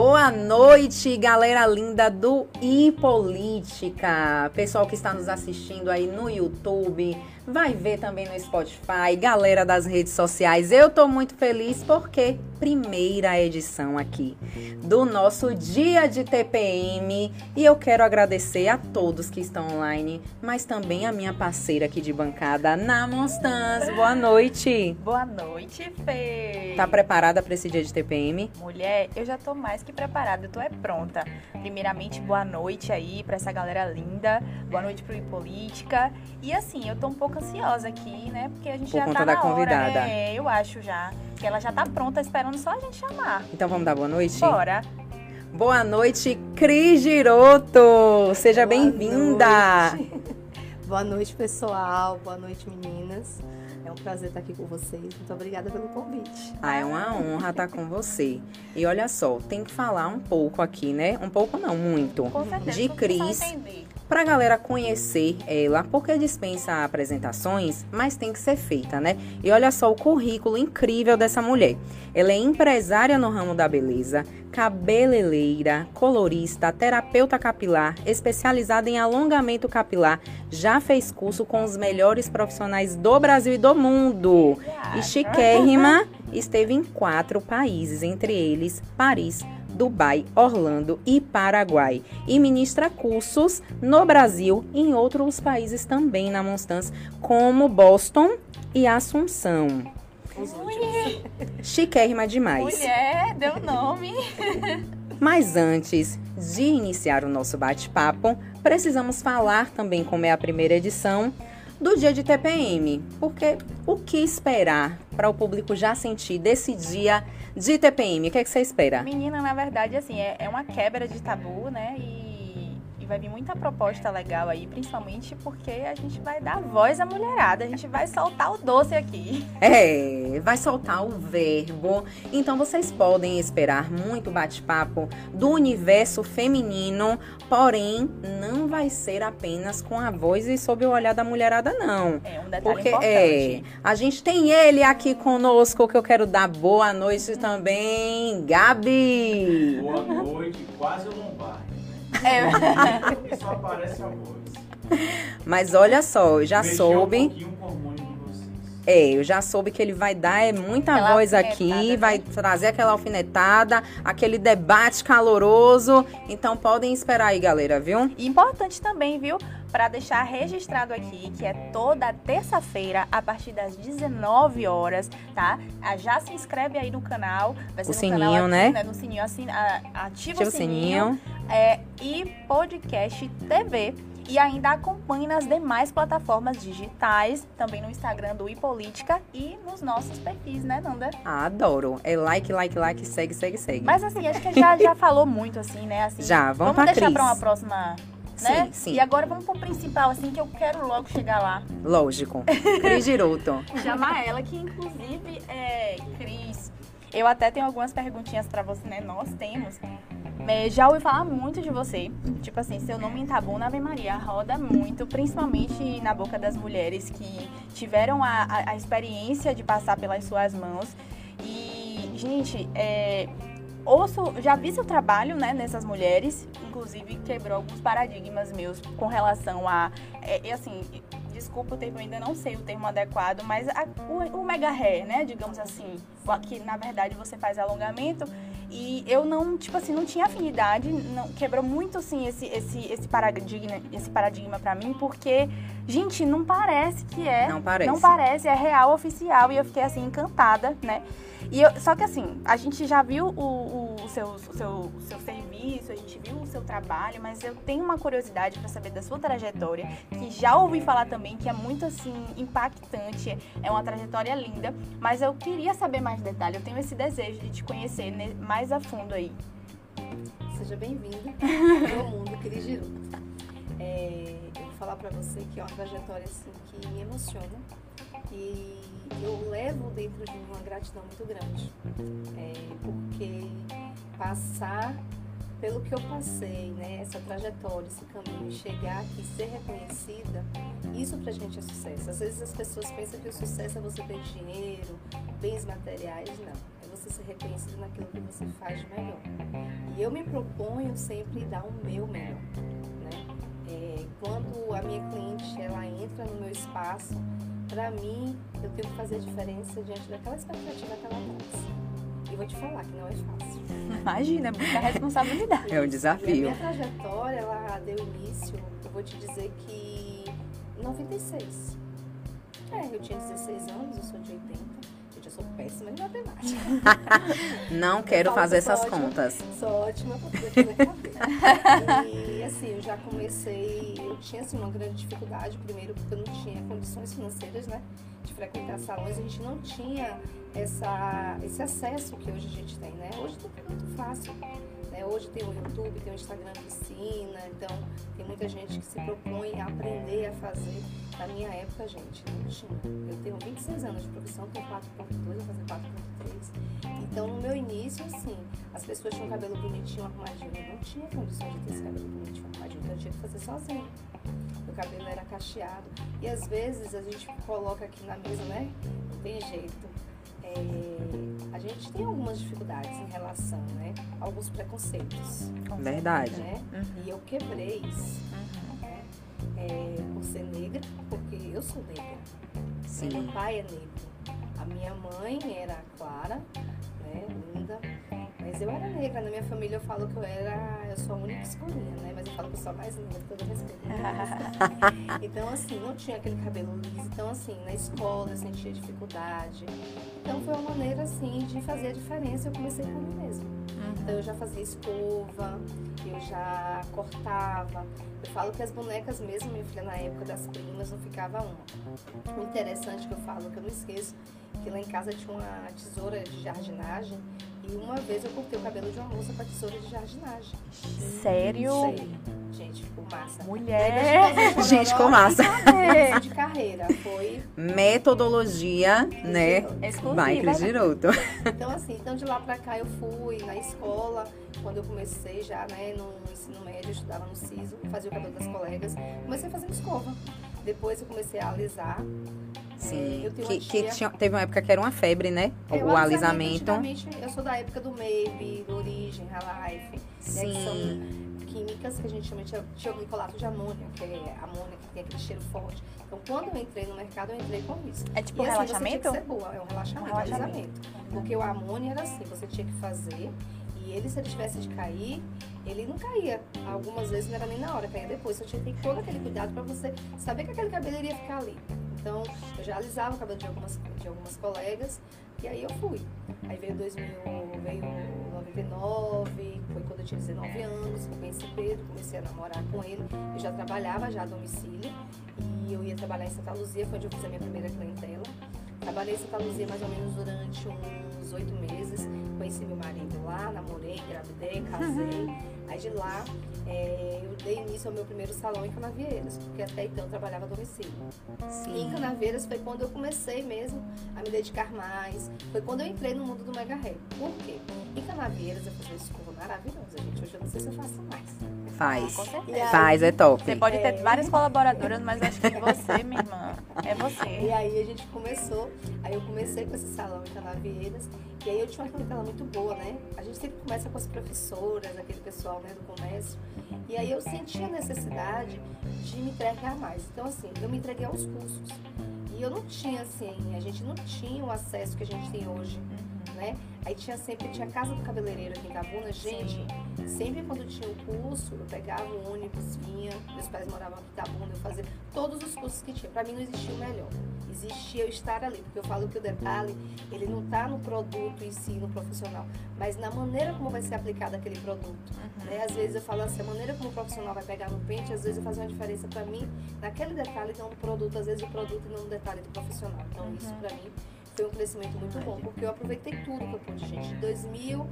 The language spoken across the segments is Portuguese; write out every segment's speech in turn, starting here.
Boa noite, galera linda do iPolítica. Pessoal que está nos assistindo aí no YouTube, vai ver também no Spotify, galera das redes sociais. Eu tô muito feliz porque primeira edição aqui do nosso dia de TPM e eu quero agradecer a todos que estão online, mas também a minha parceira aqui de bancada, Na Monstans. Boa noite. Boa noite, Fê. Tá preparada para esse dia de TPM? Mulher, eu já tô mais que preparada, eu tô é pronta. Primeiramente, boa noite aí para essa galera linda. Boa noite pro Política. E assim, eu tô um pouco ansiosa aqui, né? Porque a gente Por já conta tá da na convidada. hora, né? Eu acho já. Que ela já tá pronta, esperando só a gente chamar. Então vamos dar boa noite? Bora. Boa noite, Cris Giroto. Seja bem-vinda. Boa noite, pessoal. Boa noite, meninas. É um prazer estar aqui com vocês. Muito obrigada pelo convite. Ah, é uma honra estar com você. E olha só, tem que falar um pouco aqui, né? Um pouco não, muito. Com certeza. De Cris. entender. Pra galera conhecer ela, porque dispensa apresentações, mas tem que ser feita, né? E olha só o currículo incrível dessa mulher. Ela é empresária no ramo da beleza, cabeleireira, colorista, terapeuta capilar, especializada em alongamento capilar, já fez curso com os melhores profissionais do Brasil e do mundo. E chiquérrima esteve em quatro países, entre eles Paris, Dubai, Orlando e Paraguai. E ministra cursos no Brasil e em outros países também na Monstance, como Boston e Assunção. Últimos. Chiquérrima demais. Mulher, deu nome. Mas antes de iniciar o nosso bate-papo, precisamos falar também, como é a primeira edição, do dia de TPM. Porque o que esperar para o público já sentir desse dia de TPM? O que, é que você espera? Menina, na verdade, assim, é, é uma quebra de tabu, né? E, vai vir muita proposta legal aí, principalmente porque a gente vai dar voz à mulherada, a gente vai soltar o doce aqui. É, vai soltar o verbo. Então vocês podem esperar muito bate-papo do universo feminino, porém não vai ser apenas com a voz e sob o olhar da mulherada, não. É um detalhe Porque importante. é, a gente tem ele aqui conosco que eu quero dar boa noite também, Gabi. Boa noite, quase né? É. Só aparece a voz. Mas olha só, eu já Mexer soube. um. É, eu já soube que ele vai dar é, muita Aquela voz aqui, né? vai trazer aquela alfinetada, aquele debate caloroso. Então podem esperar aí, galera, viu? E importante também, viu? Para deixar registrado aqui que é toda terça-feira a partir das 19 horas, tá? Ah, Já se inscreve aí no canal, vai ser O no sininho, canal, né? No sininho, assim, ativa, Ativa o sininho, é, e podcast TV. E ainda acompanhe nas demais plataformas digitais, também no Instagram do iPolítica e nos nossos perfis, né, Nanda? Ah, adoro. É like, like, like, segue, segue, segue. Mas assim, acho que já, já falou muito, assim, né? Assim, Já, vamos vamos pra deixar Cris. pra uma próxima, né? Sim, sim. E agora vamos pro principal, assim, que eu quero logo chegar lá. Lógico. Cris Giroto. Chamar ela, que inclusive é Cris. Eu até tenho algumas perguntinhas pra você, né? Nós temos. É, já ouvi falar muito de você. Tipo assim, seu nome em tabu na Ave Maria roda muito, principalmente na boca das mulheres que tiveram a, a- a experiência de passar pelas suas mãos. E, gente, é, ouço, já vi seu trabalho, né, nessas mulheres, inclusive quebrou alguns paradigmas meus com relação a, é, assim, desculpa o termo, ainda não sei o termo adequado, mas a- o, o mega hair, né, digamos assim, que na verdade você faz alongamento e eu não, tipo assim, não tinha afinidade, não, quebrou muito, assim, esse, esse, esse paradigma, esse paradigma pra mim, porque, gente, não parece que é, Não parece. não parece, é real, oficial, e eu fiquei, assim, encantada, né, e eu- só que assim, a gente já viu o, o- seu, o, seu, seu serviço, a gente viu o seu trabalho, mas eu tenho uma curiosidade para saber da sua trajetória, que já ouvi falar também que é muito assim impactante, é uma trajetória linda, mas eu queria saber mais detalhes, eu tenho esse desejo de te conhecer mais a fundo aí. Seja bem-vindo ao mundo Cris Giroto. É, eu vou falar pra você que é uma trajetória assim que me emociona e eu levo dentro de mim uma gratidão muito grande. É, porque passar pelo que eu passei, né, essa trajetória, esse caminho, chegar aqui, ser reconhecida, isso pra gente é sucesso. Às vezes as pessoas pensam que o sucesso é você ter dinheiro, bens materiais, não. É você ser reconhecido naquilo que você faz de melhor. E eu me proponho sempre dar o meu melhor. Né? É, quando a minha cliente ela entra no meu espaço, para mim, eu tenho que fazer a diferença diante daquela expectativa que ela traz. E vou te falar que não é fácil. Imagina, é muita responsabilidade. É um E a desafio. minha trajetória, ela deu início, eu vou te dizer que em 96. É, eu tinha 16 anos, eu sou de 80. Sou péssima em matemática. Não quero fazer essas ótima. contas. Sou ótima cabelo. E assim, eu já comecei, eu tinha assim, uma grande dificuldade, primeiro porque eu não tinha condições financeiras, né? De frequentar salões, a gente não tinha essa, esse acesso que hoje a gente tem, né? Hoje tudo é muito fácil. Né? Hoje tem o YouTube, tem o Instagram ensina, então tem muita gente que se propõe a aprender a fazer. Na minha época, gente, não tinha. Eu tenho 26 anos de profissão, tenho 4.2, vou fazer 4.3. Então, no meu início, assim, as pessoas tinham cabelo bonitinho, arrumadinho. Eu não tinha condições de ter esse cabelo bonitinho, arrumadinho, então eu tinha que fazer sozinho. Meu cabelo era cacheado. E às vezes a gente coloca aqui na mesa, né? Não tem jeito. É, a gente tem algumas dificuldades em relação, né? a Alguns preconceitos. Verdade. Né? E eu quebrei isso. né? É, por ser negra, porque eu sou negra. Sim. Meu pai é negro. A minha mãe era clara. Mas eu era negra. Na minha família eu falo que eu era. Eu sou a única escurinha, né? Mas eu falo que eu sou a mais negra, todo respeito. Então, assim, não tinha aquele cabelo liso. Então, assim, na escola eu sentia dificuldade. Então, foi uma maneira, assim, de fazer a diferença. Eu comecei por mim mesma. Então, eu já fazia escova, eu já cortava. Eu falo que as bonecas mesmo, minha filha, na época das primas, não ficava uma. O interessante que eu falo, que eu não esqueço, que lá em casa tinha uma tesoura de jardinagem e uma vez eu cortei o cabelo de uma moça com a tesoura de jardinagem. Sério? Sério. Gente, ficou massa. Mulher. Gente, ficou massa. De carreira. Foi. Metodologia, né? Exclusiva. Vai, Cris Giroto. Então, assim, então de lá pra cá eu fui na escola, quando eu comecei já, né, no ensino médio, eu estudava no SISO, fazia o cabelo das colegas, comecei fazendo escova. Depois eu comecei a alisar. Sim. Eu tenho Que, uma que tia- tinha- teve uma época que era uma febre, né? É, O alisamento. Eu sou da época do Maybe, do Origem, Relife, né, que são químicas que a gente chama de tioglicolato de amônia, que é amônia que tem aquele cheiro forte. Então, quando eu entrei no mercado, eu entrei com isso. É tipo e assim, você relaxamento? tinha que ser boa, é um relaxamento, Um relaxamento. alisamento. Porque o amônia era assim, você tinha que fazer e ele, se ele tivesse de cair, ele não caía. Algumas vezes não era nem na hora, caía depois. Você tinha que ter todo aquele cuidado pra você saber que aquele cabelo iria ficar ali. Então, eu já alisava o cabelo de algumas, de algumas colegas e aí eu fui. Aí veio 2000, veio 99, foi quando eu tinha 19 anos, eu conheci Pedro, comecei a namorar com ele. Eu já trabalhava já a domicílio e eu ia trabalhar em Santa Luzia, foi onde eu fiz a minha primeira clientela. Trabalhei em Santa Luzia mais ou menos durante uns oito meses. Conheci meu marido lá, namorei, engravidei, casei. Aí de lá eh, eu dei início ao meu primeiro salão em Canavieiras, porque até então eu trabalhava a domicílio. E em Canavieiras foi quando eu comecei mesmo a me dedicar mais. Foi quando eu entrei no mundo do mega hair. Por quê? Em Canavieiras eu fiz uma escova maravilhosa, gente. Hoje eu não sei se eu faço mais. Faz. Com certeza. E aí- Faz, é top. Você pode ter É. várias colaboradoras, mas acho que você, minha irmã, é E você. aí a gente começou, aí eu comecei com esse salão em Canavieiras, e aí eu tinha uma clientela muito boa, né? A gente sempre começa com as professoras, aquele pessoal né, do comércio, e aí eu senti a necessidade de me entregar mais. Então, assim, eu me entreguei aos cursos. E eu não tinha, assim, a gente não tinha o acesso que a gente tem hoje, né? Aí tinha sempre, tinha casa do cabeleireiro aqui em Itabuna, gente, Sempre quando tinha o curso, eu pegava o ônibus, vinha, meus pais moravam aqui em Itabuna, eu fazia todos os cursos que tinha. Pra mim não existia o melhor. Existia eu estar ali, porque eu falo que o detalhe, ele não tá no produto em si, no profissional, mas na maneira como vai ser aplicado aquele produto. Né? Às vezes eu falo assim, a maneira como o profissional vai pegar no pente, às vezes faço uma diferença pra mim naquele detalhe, não no produto, às vezes o produto e não no detalhe do profissional. Então isso pra mim foi um crescimento muito bom, porque eu aproveitei tudo que eu pude, gente. De 2000,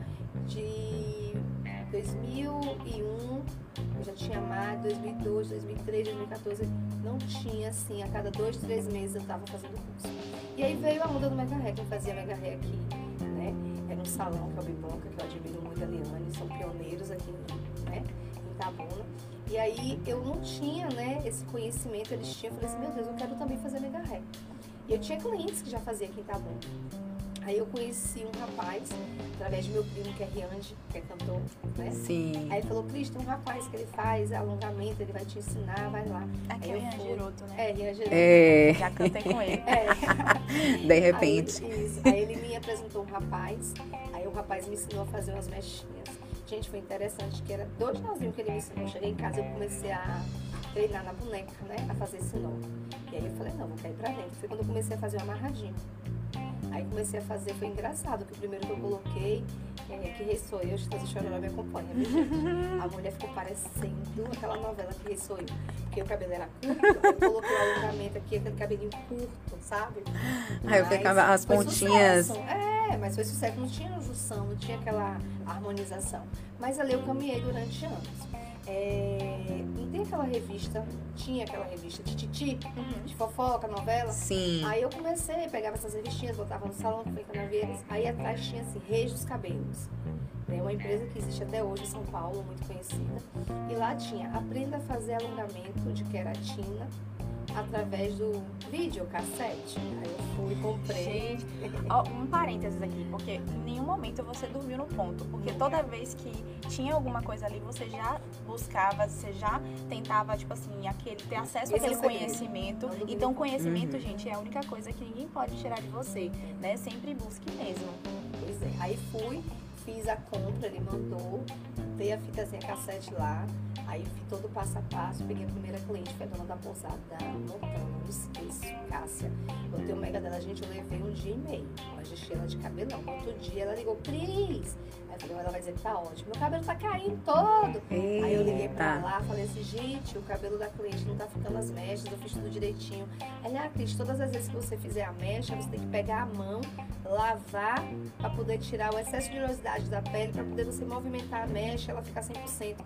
de 2001, eu já tinha mais, 2002, 2003, 2014, não tinha assim, a cada dois, três meses eu tava fazendo curso. E aí veio a onda do Mega Hair, quem fazia Mega Hair aqui, né? Era um salão que é o Bibonca, que eu admiro muito a Liane, são pioneiros aqui, né? Em Itabuna. E aí eu não tinha, né, esse conhecimento, eles tinham, eu falei assim, meu Deus, eu quero também fazer Mega Hair. E eu tinha clientes que já faziam aqui em Itabuna. Aí eu conheci um rapaz, através do meu primo, que é Riange, que é cantor, né? Sim. Aí ele falou, Cris, tem um rapaz que ele faz alongamento, ele vai te ensinar, vai lá. Aqui Aí é eu o Ian fui. Giroto, né? É, Riange. É, Já cantei com ele. É. de repente. Aí, isso. Aí ele me apresentou um rapaz, aí o rapaz me ensinou a fazer umas mechinhas. Gente, foi interessante, que era dois nozinhos que ele me ensinou. Eu cheguei em casa e eu comecei a treinar na boneca, né? A fazer esse nó. E aí eu falei, não, vou cair pra dentro. Foi quando eu comecei a fazer um amarradinho. Aí comecei a fazer, foi engraçado, que o primeiro que eu coloquei, é, que rei sou eu, Estás Chororó me acompanha, viu, gente? A mulher ficou parecendo aquela novela que rei sou eu. Porque o cabelo era curto, eu coloquei o alongamento aqui, aquele cabelinho curto, sabe? Aí eu ficava as pontinhas. sucesso. É, mas foi sucesso. Não tinha junção, não tinha aquela harmonização. Mas ali eu caminhei durante anos. É, não tem aquela revista, tinha aquela revista de titi, de fofoca, novela. Sim. Aí eu comecei, pegava essas revistinhas, botava no salão, foi Canaveiras. Aí atrás tinha assim, Reis dos Cabelos. É uma empresa que existe até hoje em São Paulo, muito conhecida. E lá tinha Aprenda a fazer alongamento de queratina através do videocassete. Aí eu fui comprei. Gente, ó, um parênteses aqui, porque em nenhum momento você dormiu no ponto. Porque toda vez que tinha alguma coisa ali, você já buscava, você já tentava, tipo assim, aquele, ter acesso Esse é àquele conhecimento. Então, conhecimento, Uhum. gente, é a única coisa que ninguém pode tirar de você, né? Sempre busque mesmo. Pois é. Aí fui, fiz a compra, ele mandou, dei a fitazinha cassete lá, aí fiz todo o passo a passo, peguei a primeira cliente, foi a dona da pousada da Montana, não esqueço, Cássia. Eu tenho mega dela, gente, eu levei um dia e meio, mas deixei ela de cabelão. No outro dia ela ligou, Cris. Aí eu falei, ela vai dizer que tá ótimo. Meu cabelo tá caindo todo. Aí eu liguei pra Eita. lá, falei assim, gente, o cabelo da cliente não tá ficando as mechas, eu fiz tudo direitinho. Aí, ah, Cris, todas as vezes que você fizer a mecha, você tem que pegar a mão, lavar, pra poder tirar o excesso de oleosidade da pele, pra poder você movimentar a mecha, ela ficar 100%.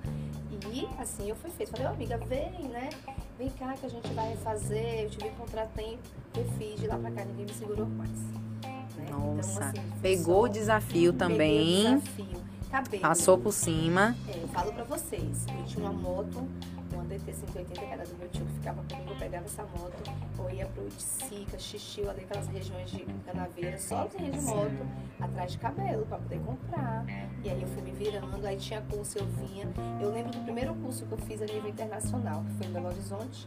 E assim eu fui feito. Falei, ô amiga, vem, né? Vem cá que a gente vai fazer. Eu tive um contratempo, eu fiz de lá pra cá, ninguém me segurou mais. Né? Nossa, assim, foi Pegou só- o desafio peguei o também, desafio. Cabelo. passou por cima. É, eu falo pra vocês, eu tinha uma moto, uma DT 180, que era do meu tio que ficava comigo, eu pegava essa moto, eu ia pro Iticica, Xixi, ali aquelas regiões de Canaveira, sozinha de moto, atrás de cabelo, pra poder comprar. E aí eu fui me virando, aí tinha curso, eu vinha. Eu lembro do primeiro curso que eu fiz a nível internacional, que foi em Belo Horizonte,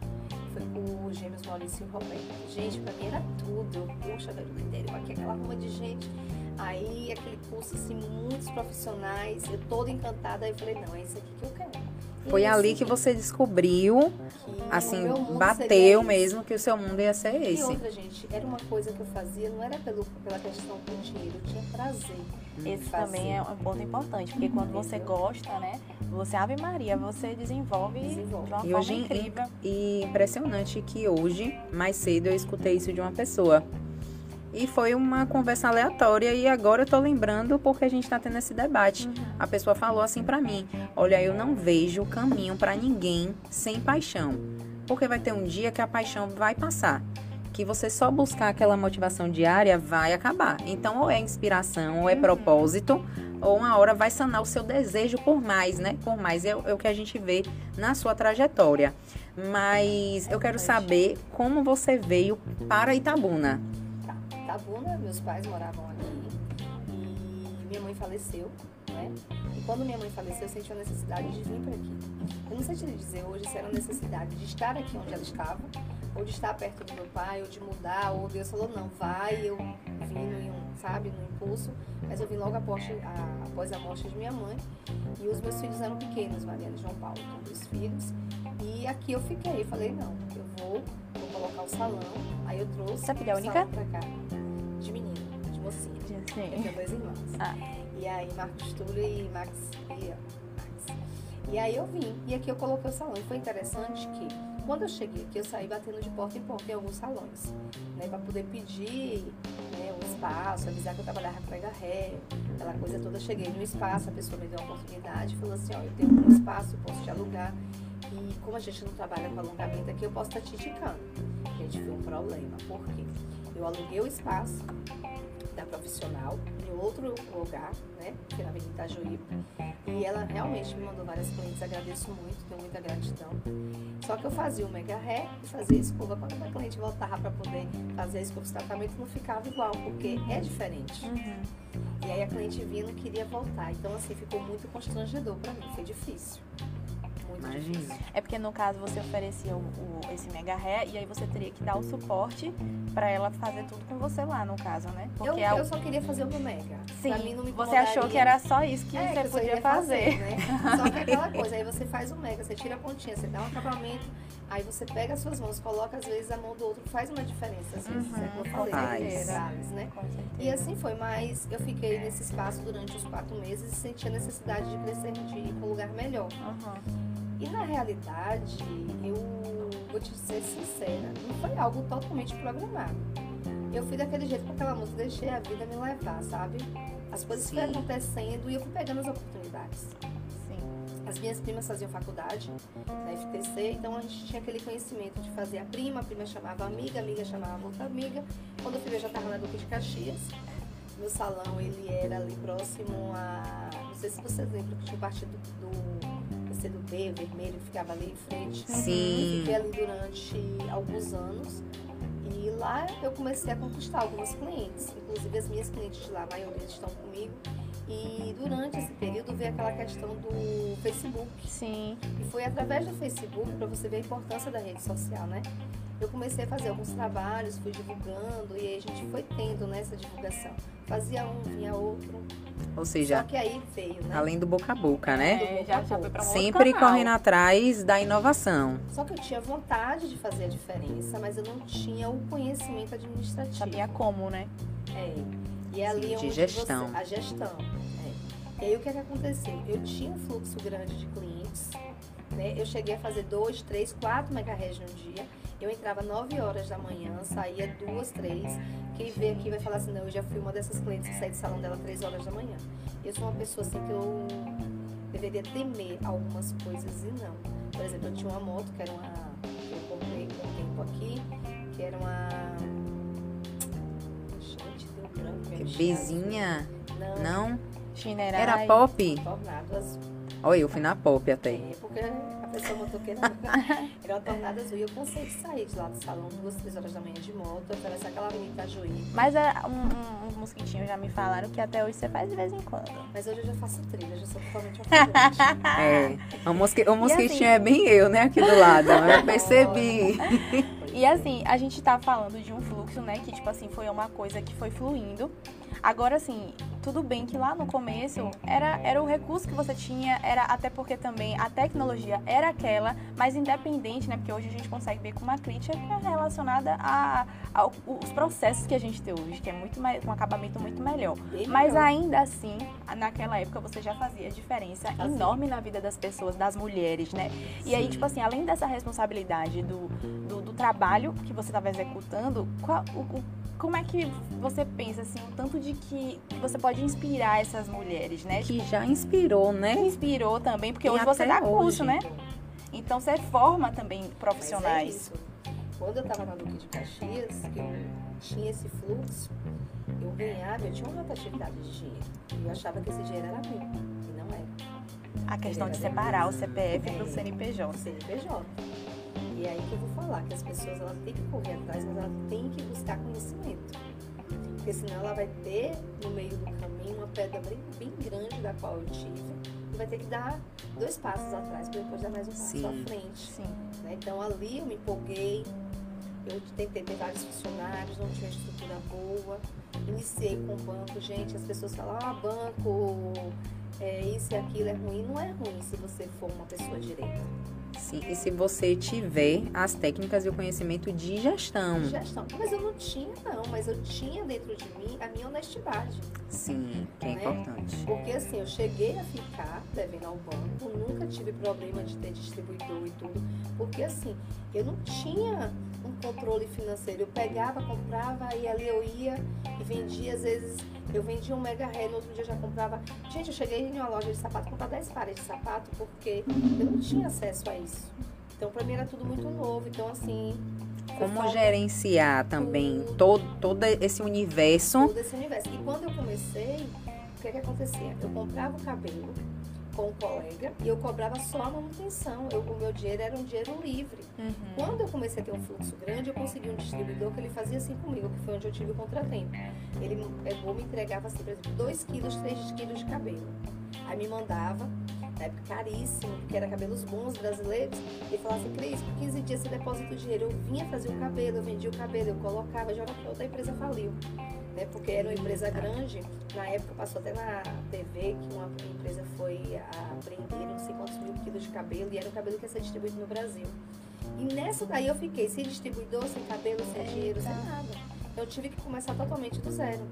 foi com os gêmeos Maurício e Roberto. Gente, pra mim era tudo. Eu, puxa, velho, do interior, aqui aquela ruma de gente. Aí aquele curso, assim, muitos profissionais, eu toda encantada, aí eu falei, não, é isso aqui que eu quero. E Foi ali que você descobriu, que o assim, bateu mesmo que o seu mundo ia ser E esse. outra, gente, era uma coisa que eu fazia, não era pelo, pela questão do dinheiro, eu tinha prazer. Esse fazer. também é um ponto importante, porque quando você Entendeu? gosta, né? Você, Ave Maria, você desenvolve, Desenvolve. de uma E forma hoje, incrível. e impressionante que hoje, mais cedo, eu escutei isso de uma pessoa. E foi uma conversa aleatória e agora eu tô lembrando porque a gente tá tendo esse debate. A pessoa falou assim pra mim: "Olha, eu não vejo caminho pra ninguém sem paixão, porque vai ter um dia que a paixão vai passar." Que você só buscar aquela motivação diária vai acabar. Então, ou é inspiração, ou é propósito, ou uma hora vai sanar o seu desejo por mais, né? Por mais é, o- é o que a gente vê na sua trajetória. Mas eu quero saber como você veio para Itabuna. Itabuna, meus pais moravam aqui e minha mãe faleceu, né? E quando minha mãe faleceu, eu senti a necessidade de vir para aqui. Eu não sei te dizer hoje se era a necessidade de estar aqui onde ela estava, ou de estar perto do meu pai, ou de mudar, ou Deus falou, não, vai, eu vim no, um, sabe, no impulso, mas eu vim logo após a, após a morte de minha mãe, e os meus filhos eram pequenos, Mariana e João Paulo, com dois filhos, e aqui eu fiquei, falei, não, eu vou, vou colocar o salão, aí eu trouxe é filha o única? pra cá, mocinha. Eu Sim. tenho dois irmãos. Ah. E aí, Marcos Túlio e Max. E, Max. e aí eu vim. E aqui eu coloquei o salão. E foi interessante que, quando eu cheguei aqui, eu saí batendo de porta em porta em alguns salões. Né, para poder pedir né, um espaço, avisar que eu trabalhava com pega ré, aquela coisa toda. Eu cheguei no espaço, a pessoa me deu uma oportunidade, falou assim, ó, eu tenho um espaço, eu posso te alugar. E como a gente não trabalha com alongamento aqui, eu posso estar te indicando. Gente, foi um problema. Por quê? Eu aluguei o espaço, da profissional em outro lugar, né? Que é na Avenida Itajuí. E ela realmente me mandou várias clientes, agradeço muito, tenho muita gratidão. Só que eu fazia o mega ré e fazia a escova. Quando a cliente voltava para poder fazer a escova, o tratamento não ficava igual, porque é diferente. Uhum. E aí a cliente vinha e não queria voltar. Então, assim, ficou muito constrangedor para mim, foi difícil. Muito Imagina. difícil. É porque no caso você oferecia o, o- esse mega ré e aí você teria que dar o suporte pra ela fazer tudo com você lá, no caso, né? Eu, Porque a- eu só queria fazer o meu mega. sim, Pra mim não me você achou que era só isso que É, você que eu podia iria fazer. né? Só que aquela coisa, aí você faz o mega, você tira a pontinha, você dá um acabamento, aí você pega as suas mãos, coloca às vezes a mão do outro, faz uma diferença, às vezes, Uhum, é como eu falei, Faz. detalhes, né? Certeza. E assim foi, mas eu fiquei nesse espaço durante os quatro meses e senti a necessidade de crescer, de ir para um lugar melhor. Uhum. E na realidade, eu vou te ser sincera, não foi algo totalmente programado. Eu fui daquele jeito com aquela música, deixei a vida me levar, sabe? As coisas Sim. foram acontecendo e eu fui pegando as oportunidades. Sim. As minhas primas faziam faculdade na FTC, então a gente tinha aquele conhecimento de fazer a prima, a prima chamava a amiga, a amiga chamava outra amiga. Quando eu fui ver, eu já estava na Duque de Caxias. Meu salão, ele era ali próximo a... Não sei se vocês lembram que tinha o partido do PCdoB, vermelho, ficava ali em frente. Sim. Fiquei ali durante alguns anos. E lá eu comecei a conquistar algumas clientes. Inclusive as minhas clientes de lá, a maioria estão comigo. E durante esse período veio aquela questão do Facebook. Sim. E foi através do Facebook, para você ver a importância da rede social, né? Eu comecei a fazer alguns trabalhos, fui divulgando e aí a gente foi tendo nessa divulgação. Fazia um, vinha outro. Ou Só seja, que aí veio, né? além do boca a boca, né? É, já, já foi pra um Sempre canal. correndo atrás da inovação. Só que eu tinha vontade de fazer a diferença, mas eu não tinha o conhecimento administrativo. Sabia como, né? É. E é ali Sim, de onde gestão. Você, a gestão. É. E aí o que, é que aconteceu? Eu tinha um fluxo grande de clientes. Né? Eu cheguei a fazer dois, três, quatro megahertz no dia. Eu entrava 9 horas da manhã, saía duas, três. Quem vê aqui vai falar assim, não, eu já fui uma dessas clientes que saí do salão dela três horas da manhã. Eu sou uma pessoa assim que eu deveria temer algumas coisas e não. Por exemplo, eu tinha uma moto que era uma. que eu comprei com um tempo aqui, que era uma. Gente, deu branco. Vizinha, Não, não? Chinerai. Era pop? tornado azul. Olha, eu fui na pop até. É, porque a pessoa motoqueira era uma tornada azul. E eu cansei de sair de lá do salão duas, três horas da manhã de moto, atravessar aquela avenida Itajuí. Mas é, um, um, uns mosquitinhos já me falaram que até hoje você faz de vez em quando. Mas hoje eu já faço trilha, já sou totalmente ofegante. É. O, mosqui, o mosquitinho assim- é bem eu, né? Aqui do lado. Eu percebi. E assim, a gente tá falando de um fluxo, né? Que, tipo assim, foi uma coisa que foi fluindo. Agora, assim, tudo bem que lá no começo era, era o recurso que você tinha, era até porque também a tecnologia era aquela, mas independente, né? Porque hoje a gente consegue ver com uma crítica é relacionada a, ao- os processos que a gente tem hoje, que é muito mais, um acabamento muito melhor. Bem Mas legal. ainda assim, naquela época você já fazia diferença Fazia. enorme na vida das pessoas, das mulheres, né? E aí, Sim. tipo assim, além dessa responsabilidade do, do, do trabalho que você estava executando, qual, o, o- como é que você pensa, assim, o tanto de que você pode inspirar essas mulheres, né? Que já inspirou, né? inspirou também, porque E hoje você dá curso, hoje. né? Então você forma também é profissionais. isso. Quando eu estava na Duque de Caxias, que eu tinha esse fluxo, eu ganhava, eu tinha uma rotatividade de dinheiro. E eu achava que esse dinheiro era meu. E não era. A questão de separar o CPF do CNPJ. CNPJ. E é aí que eu vou falar, que as pessoas elas têm que correr atrás, mas elas têm que buscar conhecimento. Porque senão ela vai ter no meio do caminho uma pedra bem, bem grande da qual eu tive. E vai ter que dar dois passos atrás para depois dar mais um passo Sim. à frente. Sim. né? Então ali eu me empolguei, eu tentei ter vários funcionários, não tinha estrutura boa. Iniciei com o banco, gente, as pessoas falam, ah, banco, é, isso e aquilo é ruim. Não é ruim se você for uma pessoa direita. Sim. E se você tiver as técnicas e o conhecimento de gestão. de gestão. Mas eu não tinha, não, mas eu tinha dentro de mim a minha honestidade. Sim, que é Né? importante. Porque assim, eu cheguei a ficar devendo ao banco, nunca tive problema de ter distribuidor e tudo. Porque assim, eu não tinha um controle financeiro. Eu pegava, comprava, e ali eu ia e vendia, às vezes eu vendia um mega ré, no outro dia eu já comprava. Gente, eu cheguei em uma loja de sapato, comprar 10 pares de sapato, porque eu não tinha acesso a isso. Então pra mim era tudo muito novo. Então assim, Como gerenciar também tudo. todo, todo esse universo. todo esse universo. E quando eu comecei, o que que acontecia? Eu comprava o cabelo com um colega e eu cobrava só a manutenção. Eu, o meu dinheiro era um dinheiro livre. Uhum. Quando eu comecei a ter um fluxo grande, eu consegui um distribuidor que ele fazia assim comigo, que foi onde eu tive o contratempo. Ele pegou, me entregava assim, por exemplo, 2 quilos, 3 quilos de cabelo. Aí me mandava, na época caríssimo, porque era cabelos bons brasileiros, e falava assim, Cris, por 15 dias você deposita o dinheiro. Eu vinha fazer o cabelo, eu vendia o cabelo, eu colocava, já era outra empresa faliu. Né, porque era uma empresa grande, na época passou até na TV que uma empresa foi apreender não sei quantos mil quilos de cabelo e era um cabelo que ia ser distribuído no Brasil. E nessa daí eu fiquei sem distribuidor, sem cabelo, sem dinheiro, sem nada. Eu tive que começar totalmente do zero.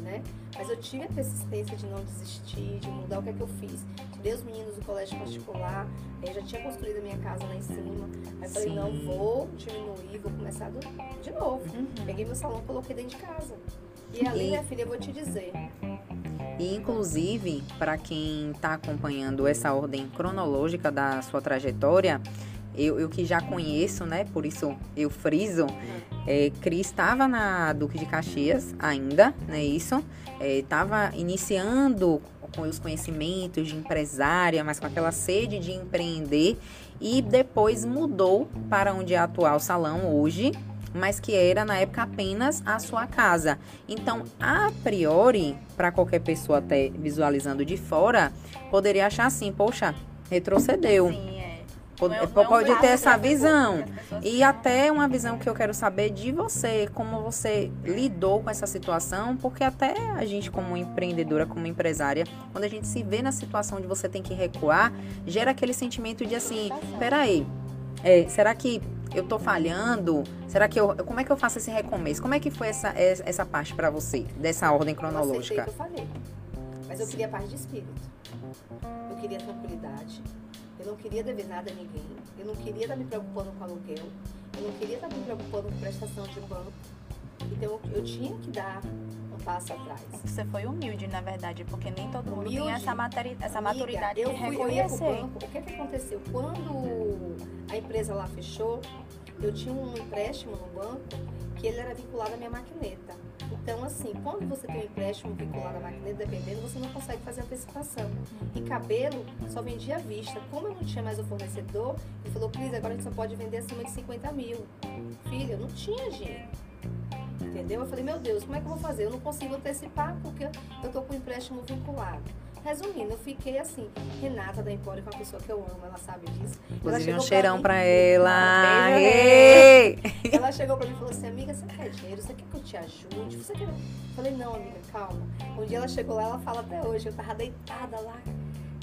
Né? Mas eu tive a persistência de não desistir, de mudar o que é que eu fiz. Tirei os meninos do colégio particular, eu já tinha construído a minha casa lá em cima. Aí falei, não, vou diminuir, vou começar do, de novo. Peguei meu salão, coloquei dentro de casa. E ali, E- minha filha, eu vou te dizer, E inclusive, para quem está acompanhando essa ordem cronológica da sua trajetória, eu, eu que já conheço, né? Por isso eu friso. É, Cris estava na Duque de Caxias ainda, né? Isso. Estava iniciando com os conhecimentos de empresária, mas com aquela sede de empreender. E depois mudou para onde é atual salão hoje, mas que era na época apenas a sua casa. Então, a priori, para qualquer pessoa até visualizando de fora, poderia achar assim, poxa, retrocedeu. Sim, é. Pode, Não é- não é pode ter essa pessoas- visão. E até uma visão que eu quero saber de você, como você lidou com essa situação, porque até a gente como empreendedora, como empresária, quando a gente se vê na situação de você tem que recuar, gera aquele sentimento de assim, peraí, é, será que eu tô falhando? Será que eu, como é que eu faço esse recomeço? Como é que foi essa, essa parte pra você, dessa ordem eu cronológica? que eu falei. Mas eu queria paz de espírito. Eu queria tranquilidade. Eu não queria dever nada a ninguém. Eu não queria estar me preocupando com aluguel. Eu não queria estar me preocupando com prestação de banco. Então eu, eu tinha que dar um passo atrás. Você foi humilde, na verdade, porque nem todo mundo Humilde. tem essa, materi- essa Amiga, maturidade eu de fui, eu reconhecer. banco. O que, que aconteceu? Quando a empresa lá fechou, eu tinha um empréstimo no banco que ele era vinculado à minha maquineta. Então, assim, quando você tem um empréstimo vinculado à maquineta, dependendo, você não consegue fazer antecipação. E cabelo só vendia à vista. Como eu não tinha mais o fornecedor, ele falou, Cris, agora a gente só pode vender acima de 50 mil. Filha, eu não tinha dinheiro. Entendeu? Eu falei, meu Deus, como é que eu vou fazer? Eu não consigo antecipar porque eu tô com empréstimo vinculado. Resumindo, eu fiquei assim. Renata da Empório, que é uma pessoa que eu amo, ela sabe disso. Ela Inclusive um cheirão mim- pra ela. Ei! Ela chegou pra mim e falou assim, amiga, você quer dinheiro? Você quer que eu te ajude? Você quer... Eu falei, não, amiga, calma. Um dia ela chegou lá, ela fala até hoje, eu tava deitada lá,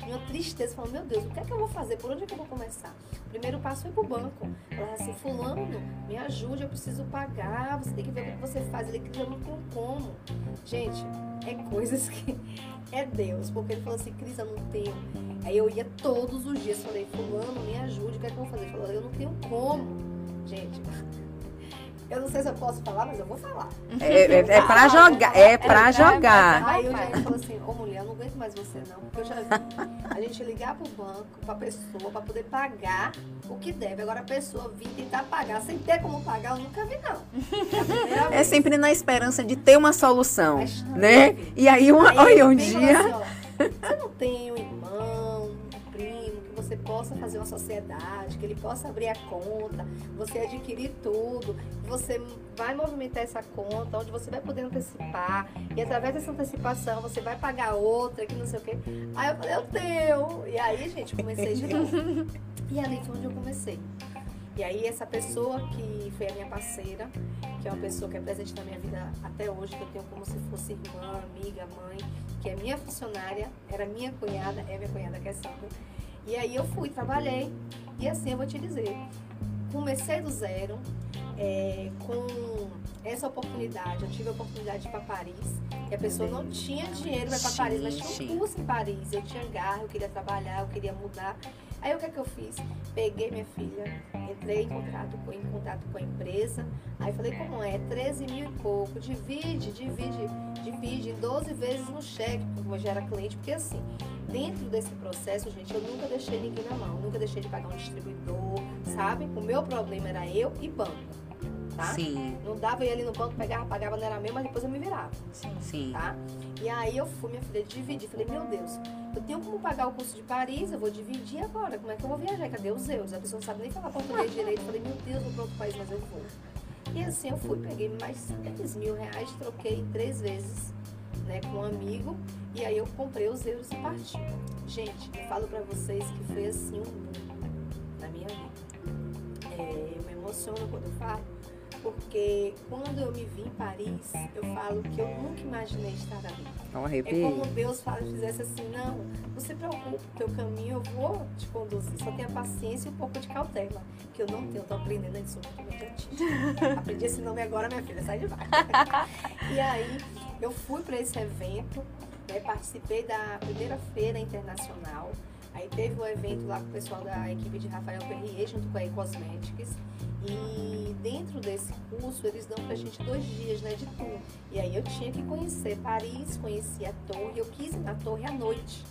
uma tristeza, falando, meu Deus, o que é que eu vou fazer? Por onde é que eu vou começar? O primeiro passo foi pro banco. Ela assim, fulano, me ajude, eu preciso pagar, você tem que ver o que você faz. Ele que eu não tenho como. Gente, é coisas que é Deus, porque ele falou assim, Cris, eu não tenho. Aí eu ia todos os dias, falei, fulano, me ajude, o que é que eu vou fazer? Ele falou, eu não tenho como. Gente, eu não sei se eu posso falar, mas eu vou falar. É, é, é pra jogar, é pra jogar. Aí o gerente falou assim, ô mulher, eu não aguento mais você não, porque eu já vi a gente ligar pro banco, pra pessoa, pra poder pagar o que deve. Agora a pessoa vir tentar pagar sem ter como pagar, eu nunca vi não. É É sempre na esperança de ter uma solução, né? E aí, uma, Aí olha, um dia... assim, ó, você não tem um irmão, você possa fazer uma sociedade, que ele possa abrir a conta, você adquirir tudo, você vai movimentar essa conta, onde você vai poder antecipar, e através dessa antecipação você vai pagar outra, que não sei o quê. Aí eu falei, eu tenho. E aí, gente, comecei de novo. E ali foi onde eu comecei. E aí essa pessoa que foi a minha parceira, que é uma pessoa que é presente na minha vida até hoje, que eu tenho como se fosse irmã, amiga, mãe, que é minha funcionária, era minha cunhada, é minha cunhada que é Sandra. E aí eu fui, trabalhei, e assim eu vou te dizer, comecei do zero, é, com essa oportunidade, eu tive a oportunidade de ir para Paris, e a pessoa não tinha dinheiro para ir para Paris, mas tinha um curso em Paris, eu tinha garra, eu queria trabalhar, eu queria mudar. Aí o que é que eu fiz? Peguei minha filha, entrei em contato com, em contato com a empresa, aí falei como é, 13 mil e pouco, divide, divide, divide em 12 vezes no cheque, como já era cliente, porque assim, dentro desse processo, gente, eu nunca deixei ninguém na mão, nunca deixei de pagar um distribuidor, sabe? O meu problema era eu e banco. Tá? Sim, Não dava, eu ia ali no banco, pegava, pagava, não era meu, mas depois eu me virava, Sim. sim. tá? E aí eu fui, minha filha, dividir. Falei, meu Deus, eu tenho como pagar o custo de Paris, eu vou dividir agora. Como é que eu vou viajar? Cadê os euros? A pessoa não sabe nem falar português direito. Falei, meu Deus, vou para outro país, mas eu vou. E assim eu fui, peguei mais 10 mil reais, troquei três vezes né, com um amigo. E aí eu comprei os euros e parti. Gente, eu falo pra vocês que foi assim um boom na minha vida. É, eu me emociono quando eu falo, porque quando eu me vi em Paris, eu falo que eu nunca imaginei estar ali. Ó, É arrepiei. como Deus fala, fizesse assim, não, não se preocupe, o caminho eu vou te conduzir, só tenha paciência e um pouco de cautela, que eu não tenho, eu tô aprendendo a sou muito metodista. Aprendi esse nome agora, minha filha, sai de baixo. e aí, eu fui para esse evento, né, participei da primeira feira internacional, aí teve um evento lá com o pessoal da equipe de Rafael Perrier, junto com a E-Cosmetics, e dentro desse curso, eles dão pra gente dois dias né, de tour. E aí eu tinha que conhecer Paris, conheci a torre, eu quis ir na torre à noite.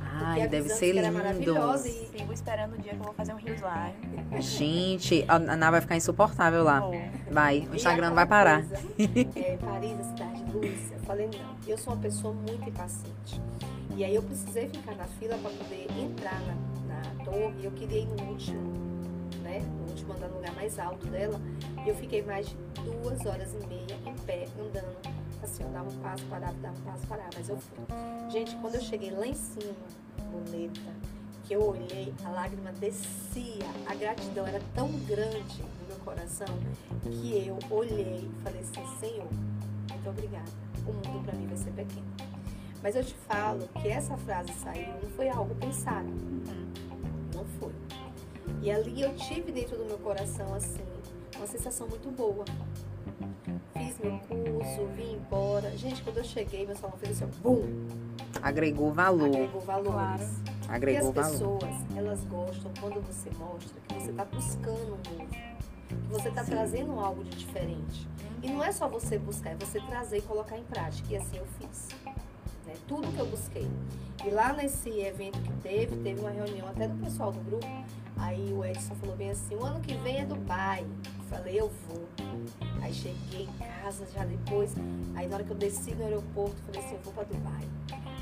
Ai, a deve ser que era lindo. maravilhosa e Sigo esperando o dia que eu vou fazer um Rios Live. Gente, a Ana vai ficar insuportável lá. Vai, o Instagram aquela vai parar. coisa, é, Paris, a cidade de luz. Eu falei, não, eu sou uma pessoa muito impaciente. E aí eu precisei ficar na fila para poder entrar na, na torre. Eu queria ir no último, né? No último andar, no lugar mais alto dela. E eu fiquei mais de duas horas e meia em pé, andando. Assim, eu dava um passo, parava, dava um passo, parava. Mas eu fui. Gente, quando eu cheguei lá em cima, bonita, que eu olhei, a lágrima descia. A gratidão era tão grande no meu coração que eu olhei e falei assim, Senhor, muito obrigada. O mundo para mim vai ser pequeno. Mas eu te falo que essa frase saiu, não foi algo pensado. Não foi. E ali eu tive dentro do meu coração, assim, uma sensação muito boa. Fiz meu curso, vim embora. Gente, quando eu cheguei, meu salão fez assim, ó, bum, Agregou valor. agregou valores. Claro. E Agregou as valor. pessoas, elas gostam quando você mostra que você está buscando um novo, que você está trazendo algo de diferente. E não é só você buscar, é você trazer e colocar em prática. E assim eu fiz. Né? Tudo que eu busquei. E lá nesse evento que teve, teve uma reunião até do pessoal do grupo. Aí o Edson falou bem assim, o ano que vem é Dubai. Eu falei, eu vou. Aí cheguei em casa já depois. Aí na hora que eu desci no aeroporto, falei assim, eu vou pra Dubai.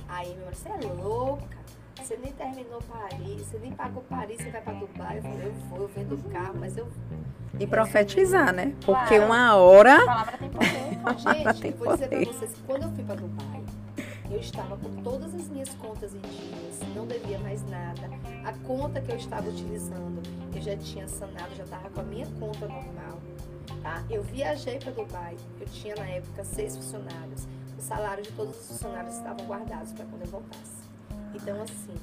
Aí meu marido, você é louca? Você nem terminou Paris, você nem pagou Paris, você vai pra Dubai. Eu falei, eu vou, eu vendo o carro, mas eu E profetizar, né? Porque Claro. uma hora. A palavra tem poder. Gente, Tem eu vou dizer pra poder. vocês quando eu fui pra Dubai, eu estava com todas as minhas contas em dias, não devia mais nada. A conta que eu estava utilizando, eu já tinha sanado, já estava com a minha conta normal. Tá? Eu viajei para Dubai, eu tinha na época seis funcionários. O salário de todos os funcionários estavam guardados para quando eu voltasse. Então, assim,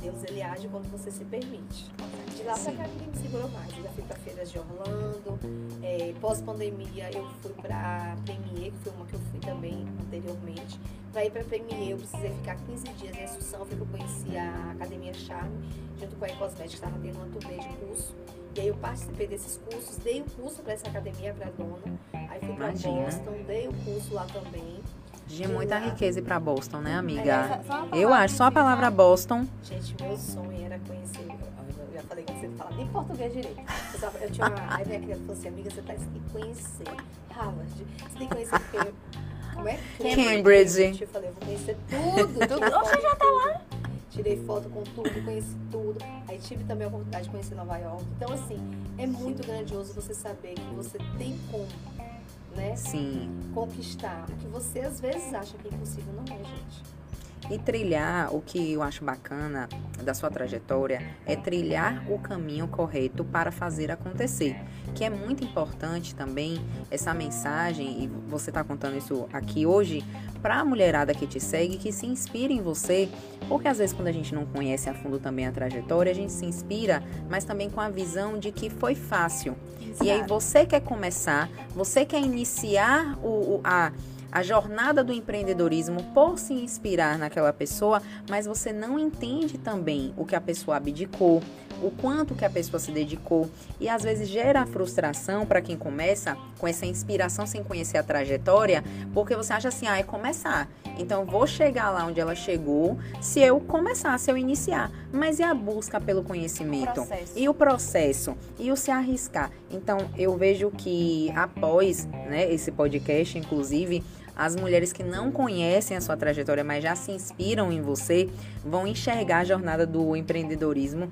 Deus ele age quando você se permite. De lá pra cá ninguém me segurou mais. Eu já fui para feiras de Orlando, é, pós-pandemia eu fui para Premier, que foi uma que eu fui também anteriormente. Para ir para Premier eu precisei ficar 15 dias em Assunção, foi que eu conheci a Academia Charme, junto com a Ecosmética, que estava tendo uma turnê de curso. E aí eu participei desses cursos, dei o curso para essa academia para dona. Aí fui para Imagina. Boston, dei o curso lá também. De muita riqueza ir pra Boston, né, É, amiga? só- só uma Eu acho, só a palavra? Boston. Gente, meu sonho era conhecer. Eu já falei que você fala nem português direito. Eu, tava, eu tinha uma. Aí minha criança falou assim: amiga, você tá, tem que conhecer Harvard. Você tem que conhecer porque. Como é? Cambridge. Eu falei, eu vou conhecer tudo. Tudo. Você já tá lá? Tirei foto com tudo, conheci tudo. Aí tive também a oportunidade de conhecer Nova York. Então, assim, é muito grandioso você saber que você tem como, né? Sim. Conquistar o que você às vezes acha que é impossível, não é, gente. E trilhar, o que eu acho bacana da sua trajetória, é trilhar o caminho correto para fazer acontecer. Que é muito importante também essa mensagem, e você está contando isso aqui hoje, para a mulherada que te segue, que se inspira em você, porque às vezes quando a gente não conhece a fundo também a trajetória, a gente se inspira, mas também com a visão de que foi fácil. E aí Exato. você quer começar, você quer iniciar o, o- a, a jornada do empreendedorismo por se inspirar naquela pessoa, mas você não entende também o que a pessoa abdicou, o quanto que a pessoa se dedicou e às vezes gera frustração para quem começa com essa inspiração sem conhecer a trajetória, porque você acha assim, ah, é começar. Então vou chegar lá onde ela chegou se eu começar, se eu iniciar. Mas e a busca pelo conhecimento? O processo. E o processo? E o se arriscar? Então eu vejo que após né, esse podcast, inclusive, as mulheres que não conhecem a sua trajetória, mas já se inspiram em você, vão enxergar a jornada do empreendedorismo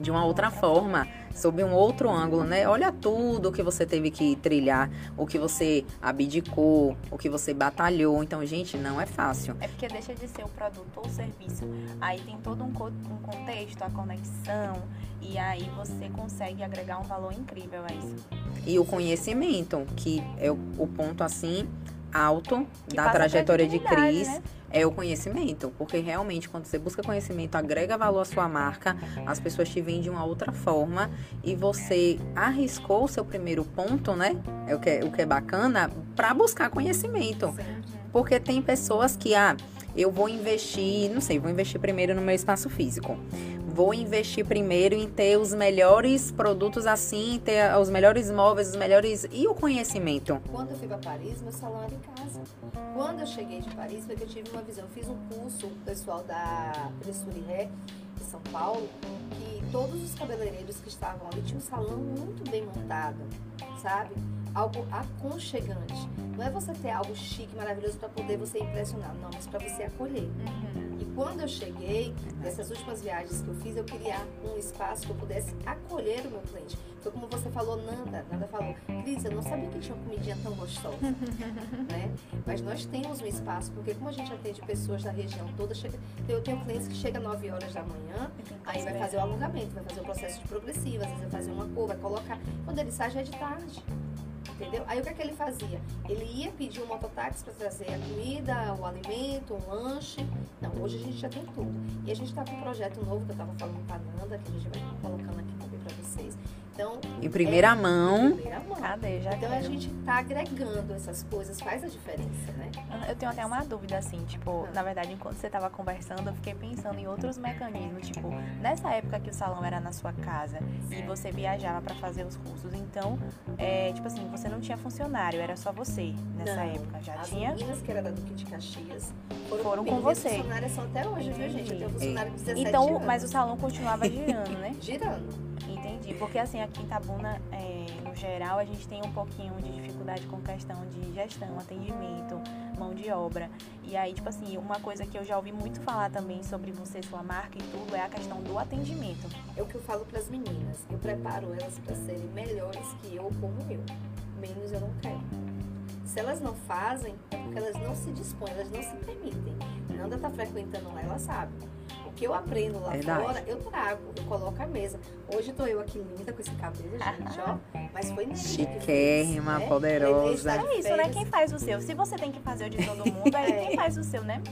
de uma outra forma, sob um outro ângulo, né? Olha tudo o que você teve que trilhar, o que você abdicou, o que você batalhou. Então, gente, não é fácil. É porque deixa de ser o produto ou o serviço. Aí tem todo um, um contexto, a conexão, e aí você consegue agregar um valor incrível a isso. E o conhecimento, que é o ponto assim alto Que da trajetória de credibilidade, Cris. né? É o conhecimento, porque realmente quando você busca conhecimento, agrega valor à sua marca, as pessoas te veem de uma outra forma e você arriscou o seu primeiro ponto, né? É o que é, o que é bacana, para buscar conhecimento. Porque tem pessoas que, ah, eu vou investir, não sei, vou investir primeiro no meu espaço físico. Vou investir primeiro em ter os melhores produtos assim, ter os melhores móveis, os melhores. E o conhecimento? Quando eu fui para Paris, meu salão era em casa. Quando eu cheguei de Paris, foi que eu tive uma visão. Eu fiz um curso pessoal da Pressure Ré, em São Paulo, que todos os cabeleireiros que estavam ali tinham um salão muito bem montado, sabe? Algo aconchegante. Não é você ter algo chique, maravilhoso para poder você impressionar, não, mas para você acolher. E quando eu cheguei, dessas últimas viagens que eu fiz, eu queria um espaço que eu pudesse acolher o meu cliente. Foi como você falou, Nanda. Nanda falou, Cris, eu não sabia que tinha uma comidinha tão gostosa. né? Mas nós temos um espaço, porque como a gente atende pessoas da região toda, chega, eu tenho clientes que chegam 9 horas da manhã, aí vai fazer o alongamento, vai fazer o processo de progressivo, às vezes vai fazer uma cor, vai colocar. Quando ele sai, já é de tarde. Entendeu? Aí o que é que ele fazia? Ele ia pedir um mototáxi para trazer a comida, o alimento, um lanche. Não, hoje a gente já tem tudo. E a gente está com um projeto novo que eu estava falando com a Nanda, que a gente vai colocando aqui Em primeira é, mão. Em primeira mão. Cadê? Já Então a gente tá agregando essas coisas, faz a diferença, né? Eu tenho até uma dúvida, assim, tipo, Ah. na verdade, enquanto você tava conversando, eu fiquei pensando em outros mecanismos, tipo, nessa época que o salão era na sua casa e você viajava pra fazer os cursos, então, é, tipo assim, você não tinha funcionário, era só você nessa Não. época, já As tinha? meninas que era da Duque de Caxias foram, Foram com você. funcionárias são até hoje, viu, gente? Eu tenho um funcionário de 17 Então, anos. mas o salão continuava girando, né? Girando. Entendi, porque assim, aqui em Tabuna, é, no geral, a gente tem um pouquinho de dificuldade com questão de gestão, atendimento, mão de obra. E aí, tipo assim, uma coisa que eu já ouvi muito falar também sobre você, sua marca e tudo, é a questão do atendimento. É o que eu falo para as meninas. Eu preparo elas para serem melhores que eu como eu. Menos eu não quero. Se elas não fazem, é porque elas não se dispõem, elas não se permitem. Nanda tá frequentando lá, ela sabe. O que eu aprendo lá Verdade. fora, eu trago, eu coloco à mesa. Hoje tô eu aqui linda com esse cabelo, gente, ó. Mas foi fez, Chiquérrima, né? poderosa. De É isso, né? Quem faz o seu? Se você tem que fazer o de todo mundo, aí É. quem faz o seu, né?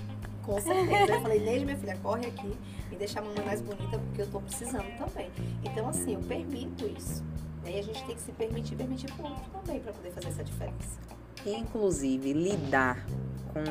Com certeza. Eu falei, Neide, minha filha, corre aqui e deixa a mamãe mais bonita, porque eu tô precisando também. Então, assim, eu permito isso. E aí a gente tem que se permitir, permitir pro outro também, para poder fazer essa diferença. E, inclusive, lidar com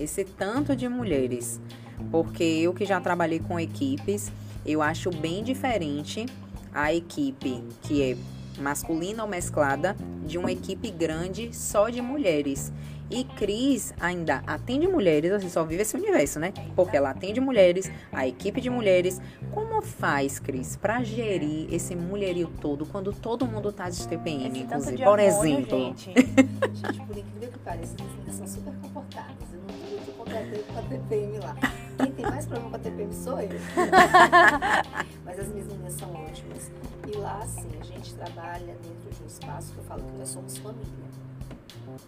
esse tanto de mulheres. Porque eu que já trabalhei com equipes, eu acho bem diferente a equipe que é masculina ou mesclada de uma equipe grande só de mulheres. E Cris ainda atende mulheres, você só vive esse universo, né? Porque ela atende mulheres, a equipe de mulheres. Como faz, Cris, pra gerir esse mulherio todo quando todo mundo tá de TPM, inclusive? Por hormônio, exemplo. gente. Gente, por incrível que pareça, são super comportadas. Eu não tô muito comportada com a TPM lá. Quem tem mais problema com a TPM sou eu. Mas as minhas meninas são ótimas. E lá, assim, a gente trabalha dentro de um espaço que eu falo que nós somos família.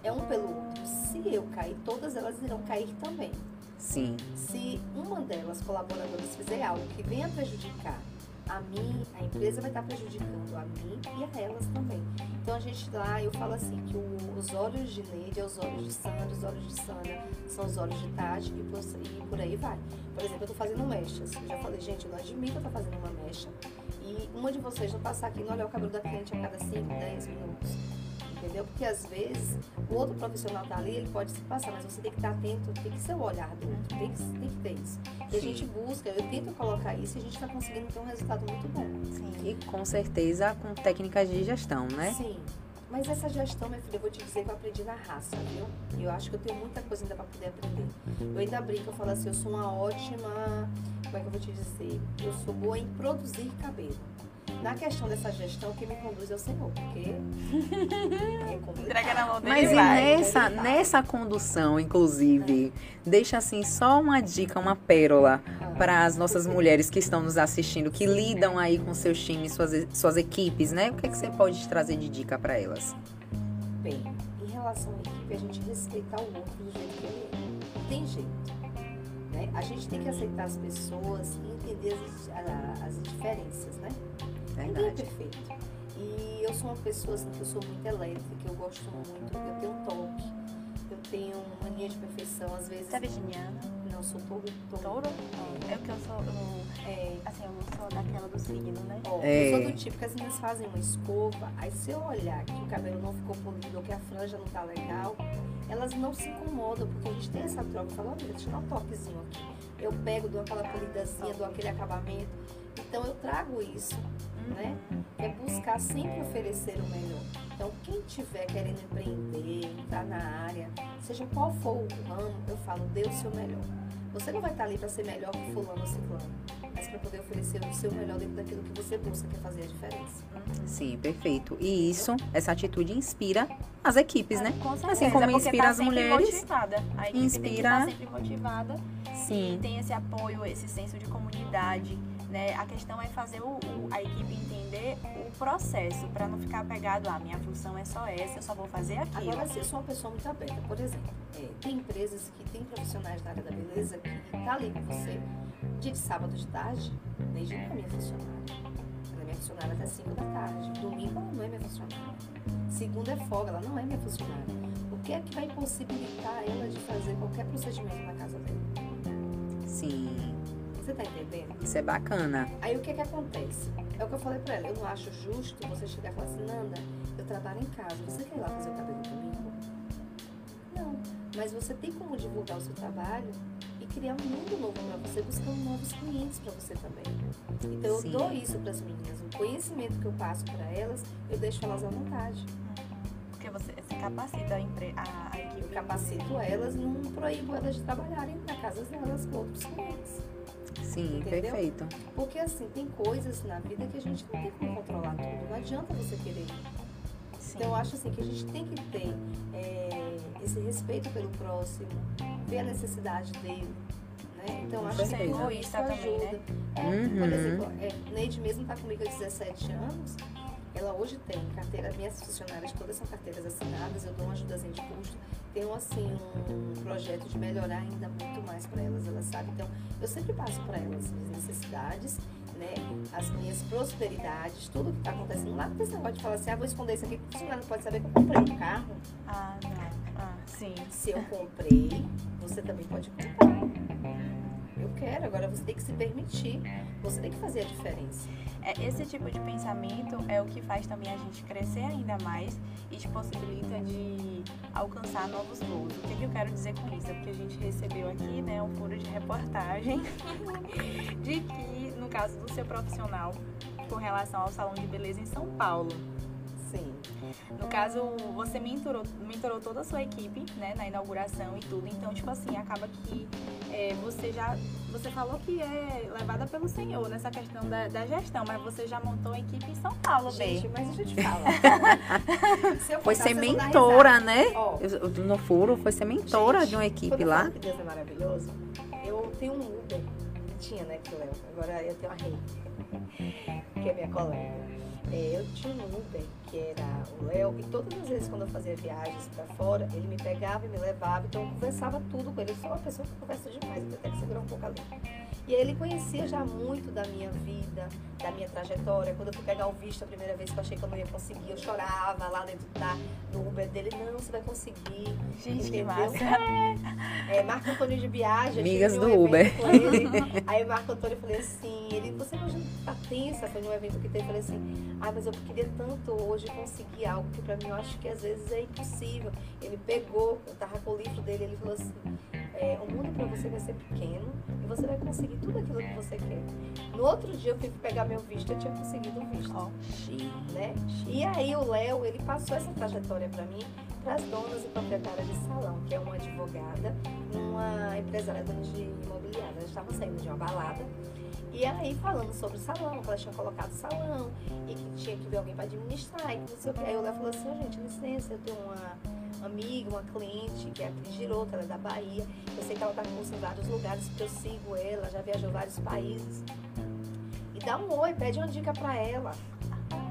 É um pelo outro. Se eu cair, todas elas irão cair também. Sim. Se uma delas, colaboradoras, fizer algo que venha prejudicar a mim, a empresa vai estar prejudicando a mim e a elas também. Então a gente lá, eu falo assim, que o- os olhos de Neide é os olhos de Sandra, os olhos de Sandra são os olhos de Tati e por, e por aí vai. Por exemplo, eu tô fazendo mechas. Eu já falei, gente, eu não admito eu estar fazendo uma mecha e uma de vocês não passar aqui e não olhar o cabelo da cliente a cada 5, 10 minutos. Entendeu? Porque às vezes o outro profissional tá ali, ele pode se passar, mas você tem que estar atento, tem que ser o olhar do outro, tem que, tem que ter isso. E a Sim. gente busca, eu tento colocar isso e a gente está conseguindo ter um resultado muito bom. Sim. E com certeza com técnicas de gestão, né? Sim. Mas essa gestão, minha filha, eu vou te dizer que eu aprendi na raça, viu? E eu acho que eu tenho muita coisa ainda para poder aprender. Eu ainda brinco, eu falo assim, eu sou uma ótima. Como é que eu vou te dizer? Eu sou boa em produzir cabelo. Na questão dessa gestão, quem me conduz é o Senhor, porque é. Entrega na mão dele Mas e vai. nessa, nessa condução, inclusive, deixa assim só uma dica, uma pérola para as nossas mulheres que estão nos assistindo, que lidam aí com seus times, suas, suas equipes, né? O que, é que você pode trazer de dica para elas? Bem, em relação à equipe, a gente respeitar o outro do jeito que ele é. Não tem jeito. Né? A gente tem que aceitar as pessoas e entender as, as diferenças, né? Ninguém é Verdade. perfeito. E eu sou uma pessoa assim, que eu sou muito elétrica, eu gosto muito, eu tenho toque, eu tenho mania de perfeição, às vezes. Você é virginiana? Não, sou touro. Touro? É, É o que eu sou. eu- é, assim, eu não sou daquela do signo, né? Ó, É. Eu sou do tipo que as meninas fazem uma escova, aí se eu olhar que o cabelo não ficou polido ou que a franja não tá legal, elas não se incomodam, porque a gente tem essa troca. Fala, olha, deixa eu dar um toquezinho aqui. Eu pego, dou aquela polidazinha, dou aquele acabamento. Então eu trago isso, né? É buscar sempre oferecer o melhor. Então quem tiver querendo empreender, entrar na área, seja qual for o ramo, eu falo, dê o seu melhor. Você não vai estar ali para ser melhor que fulano ou ciclano, mas para poder oferecer o seu melhor dentro daquilo que você busca, que é fazer a diferença. Sim, perfeito. E isso, essa atitude inspira as equipes, né? Com certeza, Assim como porque inspira tá as mulheres, Motivada. A equipe tem que inspira- estar sempre motivada e Sim. tem esse apoio, esse senso de comunidade. Né? A questão é fazer o, o- a equipe entender o processo, para não ficar apegado a minha função é só essa, eu só vou fazer aquilo. Agora, assim, eu sou uma pessoa muito aberta. Por exemplo, é, tem empresas que têm profissionais na área da beleza que tá ali com você dia de sábado de tarde, desde não é minha funcionária. Ela é minha funcionária até 5 da tarde. Domingo ela não é minha funcionária. Segunda é folga, ela não é minha funcionária. O que é que vai impossibilitar ela de fazer qualquer procedimento na casa dela? Sim. Você tá entendendo? Isso é bacana. Aí o que é que acontece? É o que eu falei pra ela. Eu não acho justo você chegar e falar assim, Nanda, eu trabalho em casa. Você quer ir lá fazer o cabelo comigo? Não. Mas você tem como divulgar o seu trabalho e criar um mundo novo pra você, buscando novos clientes pra você também. Então Sim. eu dou isso pras meninas. O conhecimento que eu passo pra elas, eu deixo elas à vontade. Porque você se capacita a, empre- a, a Eu equipe. capacito elas e não proíbo elas de trabalharem na casa delas com outros clientes. Sim, Entendeu? perfeito. Porque assim, tem coisas na vida que a gente não tem como controlar tudo. Não adianta você querer. Sim. Então eu acho assim que a gente tem que ter é, esse respeito pelo próximo, ver a necessidade dele. Né? Então eu acho que tudo egoísta isso também, né? ajuda. É, Uhum. Por exemplo, é, Neide mesmo está comigo há 17 anos. Ela hoje tem carteira, minhas funcionárias todas são carteiras assinadas, eu dou uma ajudazinha de custo. Tenho assim um projeto de melhorar ainda muito mais para elas, elas sabem. Então, eu sempre passo para elas minhas necessidades, né? As minhas prosperidades, tudo que está acontecendo. Lá tem esse negócio de falar assim, ah, vou esconder isso aqui, porque o funcionário não pode saber que eu comprei um carro. Ah, não. Ah, sim. Se eu comprei, você também pode comprar. Quero, agora você tem que se permitir, você tem que fazer a diferença. É, esse tipo de pensamento é o que faz também a gente crescer ainda mais e te possibilita de alcançar novos voos. O que, que eu quero dizer com isso? É porque a gente recebeu aqui né, um furo de reportagem de que, no caso do seu profissional, com relação ao salão de beleza em São Paulo. No caso, você mentorou, mentorou toda a sua equipe, né, na inauguração e tudo. Então, tipo assim, acaba que é, você já. Você falou que é levada pelo Senhor nessa questão da, da gestão, mas você já montou a equipe em São Paulo, Gente, Bê. mas deixa eu te falar. Se eu Foi ser mentora, né? Ó, Eu- No furo, foi ser mentora Gente, de uma equipe eu lá. que Deus é maravilhoso, eu tenho um Uber. Tinha, né, que Léo. Agora eu tenho a Rei, que é minha colega. É, eu tinha um Uber, que era o Léo, e todas as vezes quando eu fazia viagens pra fora, ele me pegava e me levava, então eu conversava tudo com ele. Eu sou uma pessoa que conversa demais, eu tenho até que segurar um pouco ali. E aí ele conhecia já muito da minha vida, da minha trajetória. Quando eu fui pegar o visto a primeira vez que eu achei que eu não ia conseguir, eu chorava lá dentro da, do Uber dele. Não, você vai conseguir. Gente, que massa. É, Marco Antônio de viagem. eu Amigas do um Uber. Aí Marco Antônio eu falei assim, ele, você imagina tá tensa, foi num evento que teve, eu falei assim, ah, mas eu queria tanto hoje conseguir algo que pra mim eu acho que às vezes é impossível. Ele pegou, eu tava com o livro dele, ele falou assim, é, o mundo pra você vai ser pequeno e você vai conseguir tudo aquilo que você quer. No outro dia eu fui pegar meu visto, eu tinha conseguido o visto. Ó. Né? E aí o Léo, ele passou essa trajetória para mim, para as donas e proprietárias de salão, que é uma advogada, uma empresária de imobiliária. Elas estavam saindo de uma balada e aí falando sobre o salão, que elas tinham colocado salão e que tinha que ver alguém para administrar e que não sei o que. Aí o Léo falou assim, "Ô, gente, licença, eu tenho uma amiga, uma cliente, que é a Cris Giroto, ela é da Bahia. Eu sei que ela está com em vários lugares, porque eu sigo ela, já viajou vários países. E dá um oi, pede uma dica para ela.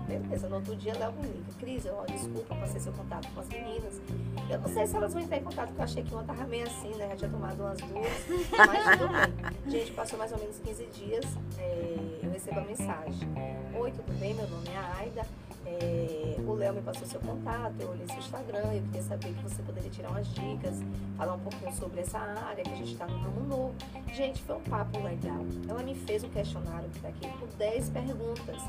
Beleza, no outro dia Léo me liga. Cris, ó, desculpa, passei seu contato com as meninas. Eu não sei se elas vão entrar em contato, porque eu achei que uma tava meio assim, né? Já tinha tomado umas duas, mas tudo bem. Gente, passou mais ou menos 15 dias, é, eu recebo a mensagem. Oi, tudo bem? Meu nome é Aida. É, o Léo me passou seu contato, eu olhei seu Instagram, eu queria saber que você poderia tirar umas dicas, falar um pouquinho sobre essa área, que a gente está no ramo novo. Gente, foi um papo legal. Ela me fez um questionário que tá aqui com 10 perguntas.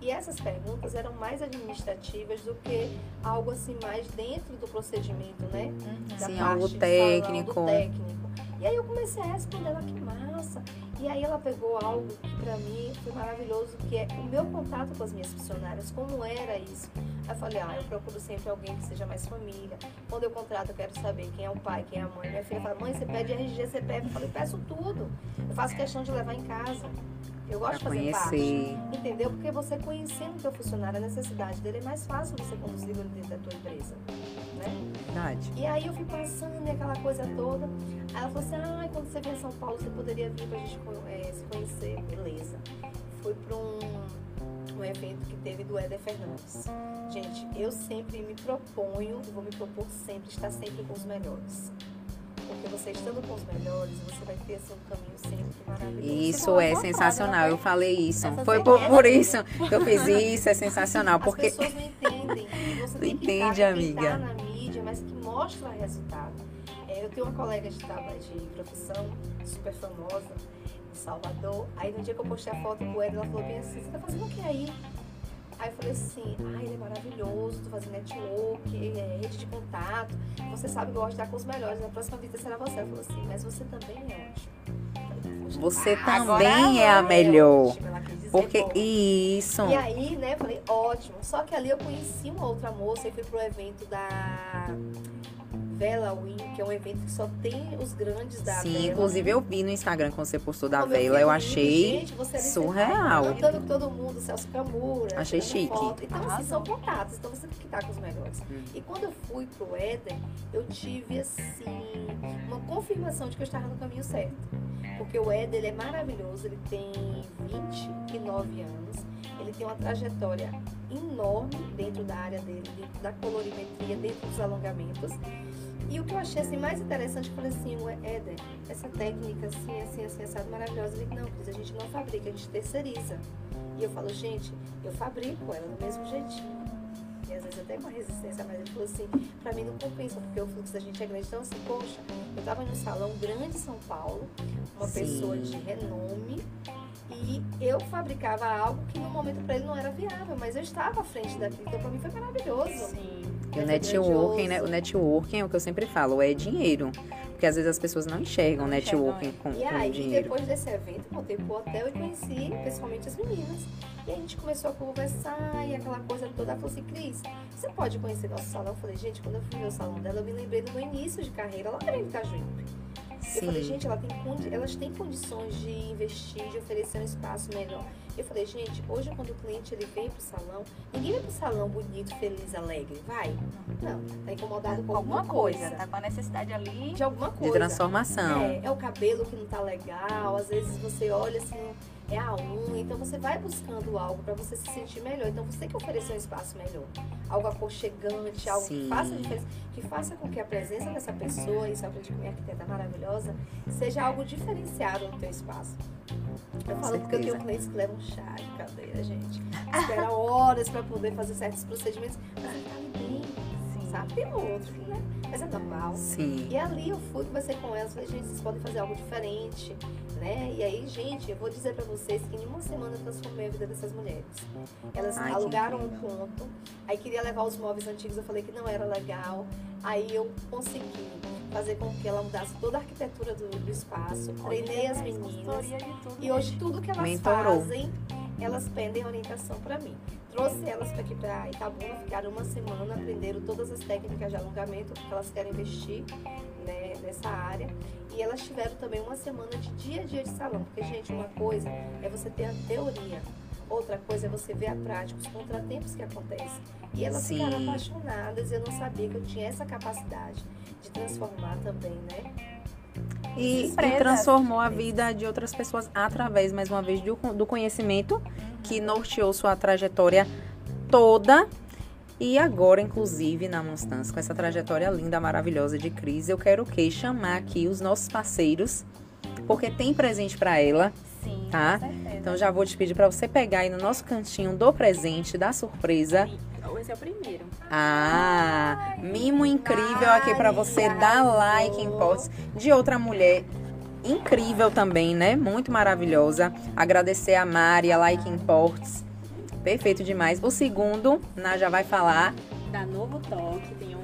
E essas perguntas eram mais administrativas do que algo assim mais dentro do procedimento, né? Uhum. Da Sim, parte algo técnico. Salão, técnico. E aí eu comecei a responder ela, que massa. E aí ela pegou algo que pra mim foi maravilhoso, que é o meu contato com as minhas funcionárias, como era isso. Aí eu falei, ah, eu procuro sempre alguém que seja mais família. Quando eu contrato, eu quero saber quem é o pai, quem é a mãe. Minha filha fala, mãe, você pede RG, CPF. Eu falei, peço tudo. Eu faço questão de levar em casa. Eu gosto de fazer conhecer. parte. Entendeu? Porque você conhecendo o teu funcionário, a necessidade dele, é mais fácil você conduzir ele dentro da tua empresa. Né? Verdade. E aí eu fui passando e aquela coisa toda. Aí ela falou assim, ah, quando você vier em São Paulo, você poderia vir pra gente eh, se conhecer. Beleza. Fui pra um, um evento que teve do Éder Fernandes. Gente, eu sempre me proponho, e vou me propor sempre, estar sempre com os melhores. Porque você estando com os melhores, você vai ter um caminho sempre maravilhoso. Isso falou é sensacional. frase, Eu falei isso. Essa Foi por, por isso que eu fiz isso. É sensacional. As Porque pessoas não entendem. Você tem que Entende, estar, amiga. que tá na mídia, mas que mostra resultado. É, eu tenho uma colega de trabalho de profissão, super famosa, em Salvador. Aí no dia que eu postei a foto com ela, ela falou bem assim, você tá fazendo o que aí? Aí eu falei assim, ai, ele é maravilhoso, tô fazendo network, é, rede de contato. Você sabe que eu gosto de estar com os melhores, na próxima vida será você. Ela falou assim, mas você também é ótimo. Eu falei, "Poxa, você Agora também é a ela melhor. ótima", ela quis dizer Porque bom. isso. E aí, né, falei, ótimo. Só que ali eu conheci uma outra moça e fui pro evento da Vela Win, que é um evento que só tem os grandes da Sim, Vela. inclusive eu vi no Instagram quando você postou da Como Vela, eu lindo, achei gente, você ali surreal. Cantando com todo mundo, Celso Camura. Achei chique. foto. Então, assim, Arrasou. são contatos. Então, você tem que estar com os melhores. Hum. E quando eu fui pro Éden, eu tive, assim, uma confirmação de que eu estava no caminho certo. Porque o Éden, ele é maravilhoso. Ele tem 29 anos. Ele tem uma trajetória enorme dentro da área dele, dentro da colorimetria, dentro dos alongamentos. E o que eu achei assim, mais interessante, eu falei assim, "Ué, Éder, essa técnica assim, assim, assim, assado, maravilhosa. Ele, não, Cris, a gente não fabrica, a gente terceiriza. E eu falo, gente, eu fabrico ela do mesmo jeitinho. E às vezes até com resistência, mas ele falou assim, pra mim não compensa, porque o fluxo da gente é grande. Então assim, poxa, eu tava num salão grande em São Paulo, uma Sim. pessoa de renome, e eu fabricava algo que no momento pra ele não era viável, mas eu estava à frente daquilo, então pra mim foi maravilhoso. Sim. E o networking, né? O networking é o que eu sempre falo, é dinheiro. Porque às vezes as pessoas não enxergam Não networking enxergam, com, E com aí, dinheiro. depois desse evento, eu voltei pro hotel e conheci pessoalmente as meninas. E a gente começou a conversar e aquela coisa toda. Ela falou assim, Cris, você pode conhecer nosso salão? Eu falei, gente, quando eu fui ver o salão dela, eu me lembrei do meu início de carreira lá em Itajuípe. Eu falei, Sim. gente, ela tem condi- elas têm condições de investir, de oferecer um espaço melhor. Eu falei, gente, hoje quando o cliente ele vem pro salão, ninguém vai pro salão bonito, feliz, alegre, vai? Não, tá incomodado com Alguma coisa, tá com a necessidade ali. De alguma De coisa. transformação. É, é o cabelo que não tá legal, às vezes você olha assim, é a unha. Então você vai buscando algo para você se sentir melhor. Então você tem que oferecer um espaço melhor. Algo aconchegante, algo que Sim. faça diferença, que faça com que a presença dessa pessoa, isso eu aprendi com minha arquiteta maravilhosa, seja algo diferenciado no teu espaço. Eu Com falo porque eu tenho certeza. clientes que levam chá de cadeira, gente. Espera horas para poder fazer certos procedimentos, mas ele tá bem, Sabe? Tem outro, né? Mas é normal. Sim. E ali eu fui conversei com elas, falei, gente, vocês podem fazer algo diferente, né? E aí, gente, eu vou dizer pra vocês que em uma semana eu transformei a vida dessas mulheres. Elas Ai, alugaram um ponto, aí queria levar os móveis antigos, eu falei que não era legal. Aí eu consegui fazer com que ela mudasse toda a arquitetura do, do espaço, treinei as meninas. E hoje tudo que elas Mentorou. fazem, elas pedem orientação para mim. Trouxe elas para aqui para Itabuna, ficaram uma semana, aprenderam todas as técnicas de alongamento que elas querem investir né, nessa área. E elas tiveram também uma semana de dia a dia de salão. Porque, gente, uma coisa é você ter a teoria, outra coisa é você ver a prática, os contratempos que acontecem. E elas Sim. ficaram apaixonadas e eu não sabia que eu tinha essa capacidade de transformar também, né? E, e transformou a vida de outras pessoas através, mais uma vez, do, do conhecimento que norteou sua trajetória toda. E agora, inclusive, na Monstância, com essa trajetória linda, maravilhosa de Cris, eu quero o quê? Chamar aqui os nossos parceiros, porque tem presente para ela. Sim, Tá? Então já vou te pedir para você pegar aí no nosso cantinho do presente, da surpresa. Esse é o primeiro. Ah, mimo incrível aqui para você dar like em posts de outra mulher incrível também, né? Muito maravilhosa. Agradecer a Mari, a Like Imports. Perfeito demais. O segundo, Ná já vai falar. Da Novo Toque, tem um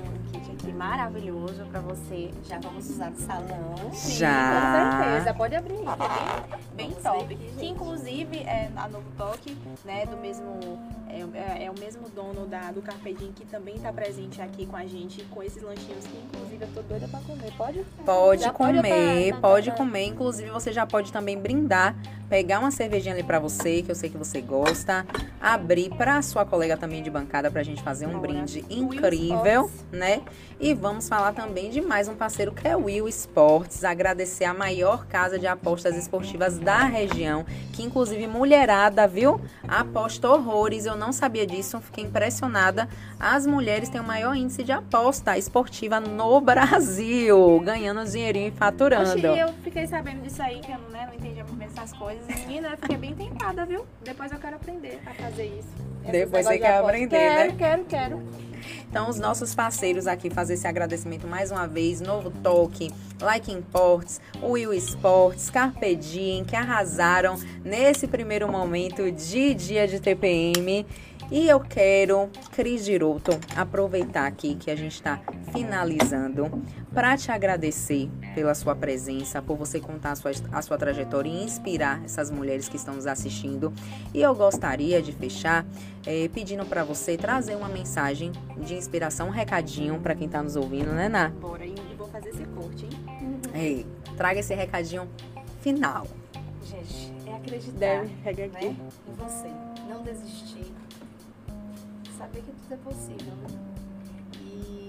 maravilhoso pra você. Já vamos usar no salão. Já. Com certeza, pode abrir. É bem, bem top. aqui, que inclusive é a Novo Toque, né, do mesmo é, é- é o mesmo dono da do Carpedim que também tá presente aqui com a gente com esses lanchinhos que inclusive eu tô doida pra comer. Pode? Pode Já pode comer, tá- tá- pode tá- comer. Inclusive, você já pode também brindar, pegar uma cervejinha ali pra você, que eu sei que você gosta, abrir pra sua colega também de bancada pra gente fazer um brinde incrível, né? E vamos falar também de mais um parceiro que é o Will Sports. Agradecer a maior casa de apostas esportivas da região, que inclusive mulherada, viu? Aposta horrores. Eu não sabia disso, fiquei impressionada. As mulheres têm o maior índice de aposta esportiva no Brasil, ganhando dinheirinho e faturando. Oxi, eu fiquei sabendo disso aí, que eu não, né, não entendia muito bem essas coisas. Menina, eu fiquei bem tentada, viu? Depois eu quero aprender a fazer isso. Esses Depois você quer aprender, quero, né? Quero, quero, Então, os nossos parceiros aqui, fazer esse agradecimento mais uma vez, Novo Toque, Like Imports, Will Sports, Carpe Diem, que arrasaram nesse primeiro momento de dia de TPM. E eu quero, Cris Giroto, aproveitar aqui que a gente está finalizando para te agradecer pela sua presença, por você contar a sua, a sua trajetória e inspirar essas mulheres que estão nos assistindo. E eu gostaria de fechar eh, pedindo para você trazer uma mensagem de inspiração, um recadinho para quem está nos ouvindo, né, Ná? Bora, e e vou fazer esse corte, hein? Ei, traga esse recadinho final. Gente, é acreditar Deve, pega né, aqui. em você. Não desistir. Saber que tudo é possível, né? E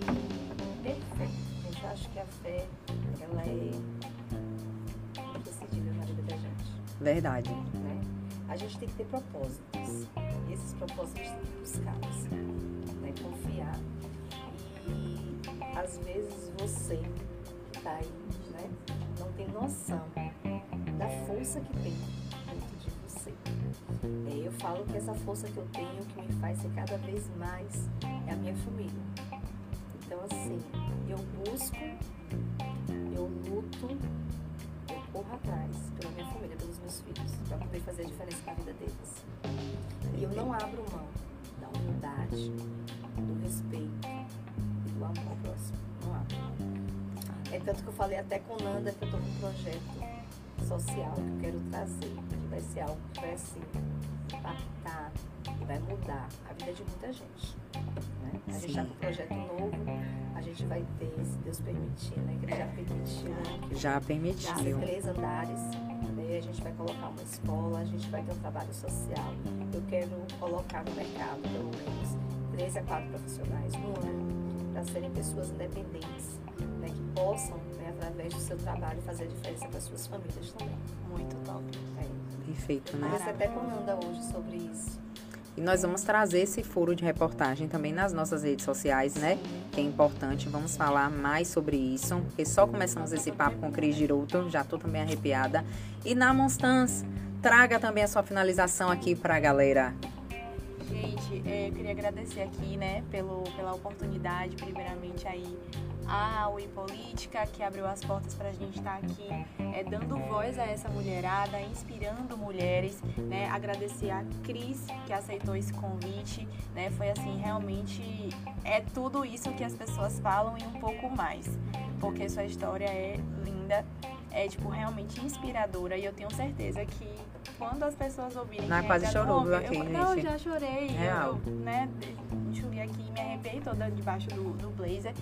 fé. Gente, eu acho que a fé, ela é imprescindível na vida da gente. Verdade. né? A gente tem que ter propósitos. E esses propósitos a gente tem que buscá-los. Né? Confiar. E às vezes você que tá aí, né? Não tem noção da força que tem eu falo que essa força que eu tenho, que me faz ser cada vez mais, é a minha família. Então assim, eu busco, eu luto, eu corro atrás pela minha família, pelos meus filhos, para poder fazer a diferença na vida deles. E eu não abro mão da humildade, do respeito e do amor ao próximo. Não abro. É tanto que eu falei até com Nanda que eu estou com um projeto social que eu quero trazer, que vai ser algo que vai assim, impactar e vai mudar a vida de muita gente. Né? A gente está Sim. com um projeto novo, a gente vai ter, se Deus permitir, né? Que já permitiu, né? Já já permitiu. três andares. Né? A gente vai colocar uma escola, a gente vai ter um trabalho social. Eu quero colocar no mercado, pelo menos, três a quatro profissionais no ano, para serem pessoas independentes, né? que possam, através do seu trabalho, fazer a diferença para suas famílias também. Muito top. É. Perfeito, né? Conversei até com Nanda hoje sobre isso. E nós vamos trazer esse furo de reportagem também nas nossas redes sociais, né? Que é importante. Vamos falar mais sobre isso. Porque só começamos esse papo com o Cris Giroto, já tô também arrepiada. E na Monstans, traga também a sua finalização aqui pra galera. Gente, é, eu queria agradecer aqui, né, pelo, pela oportunidade, primeiramente aí a UI Política, que abriu as portas para a gente estar aqui, é, dando voz a essa mulherada, inspirando mulheres, né, agradecer a Cris, que aceitou esse convite, né, foi assim, realmente é tudo isso que as pessoas falam e um pouco mais, porque sua história é linda, é, tipo, realmente inspiradora e eu tenho certeza que quando as pessoas ouvirem... Não, quase chorou, aqui, eu, Não, gente? já chorei, Real. eu, né, enxuguei aqui, me arrepiei toda debaixo do, do blazer.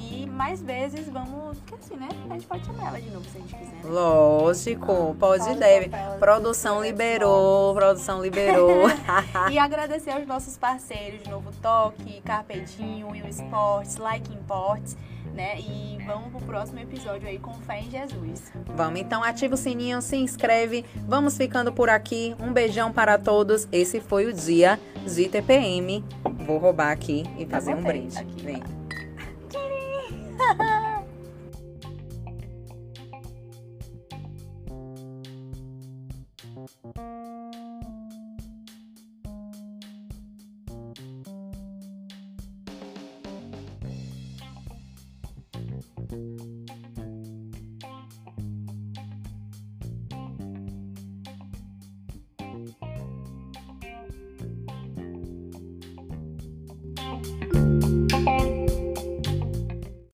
E mais vezes vamos, porque assim, né, a gente pode chamar ela de novo se a gente quiser. né? Lógico, pode e deve. Produção liberou, produção liberou. E agradecer aos nossos parceiros de Novo Toque, Carpedinho, Will Sports, Like Imports, né? E vamos pro próximo episódio aí com fé em Jesus. Vamos então, ativa o sininho, se inscreve. Vamos ficando por aqui. Um beijão para todos. Esse foi o dia de TPM. Vou roubar aqui e tá fazer um brinde. Aqui, Vem. Tá.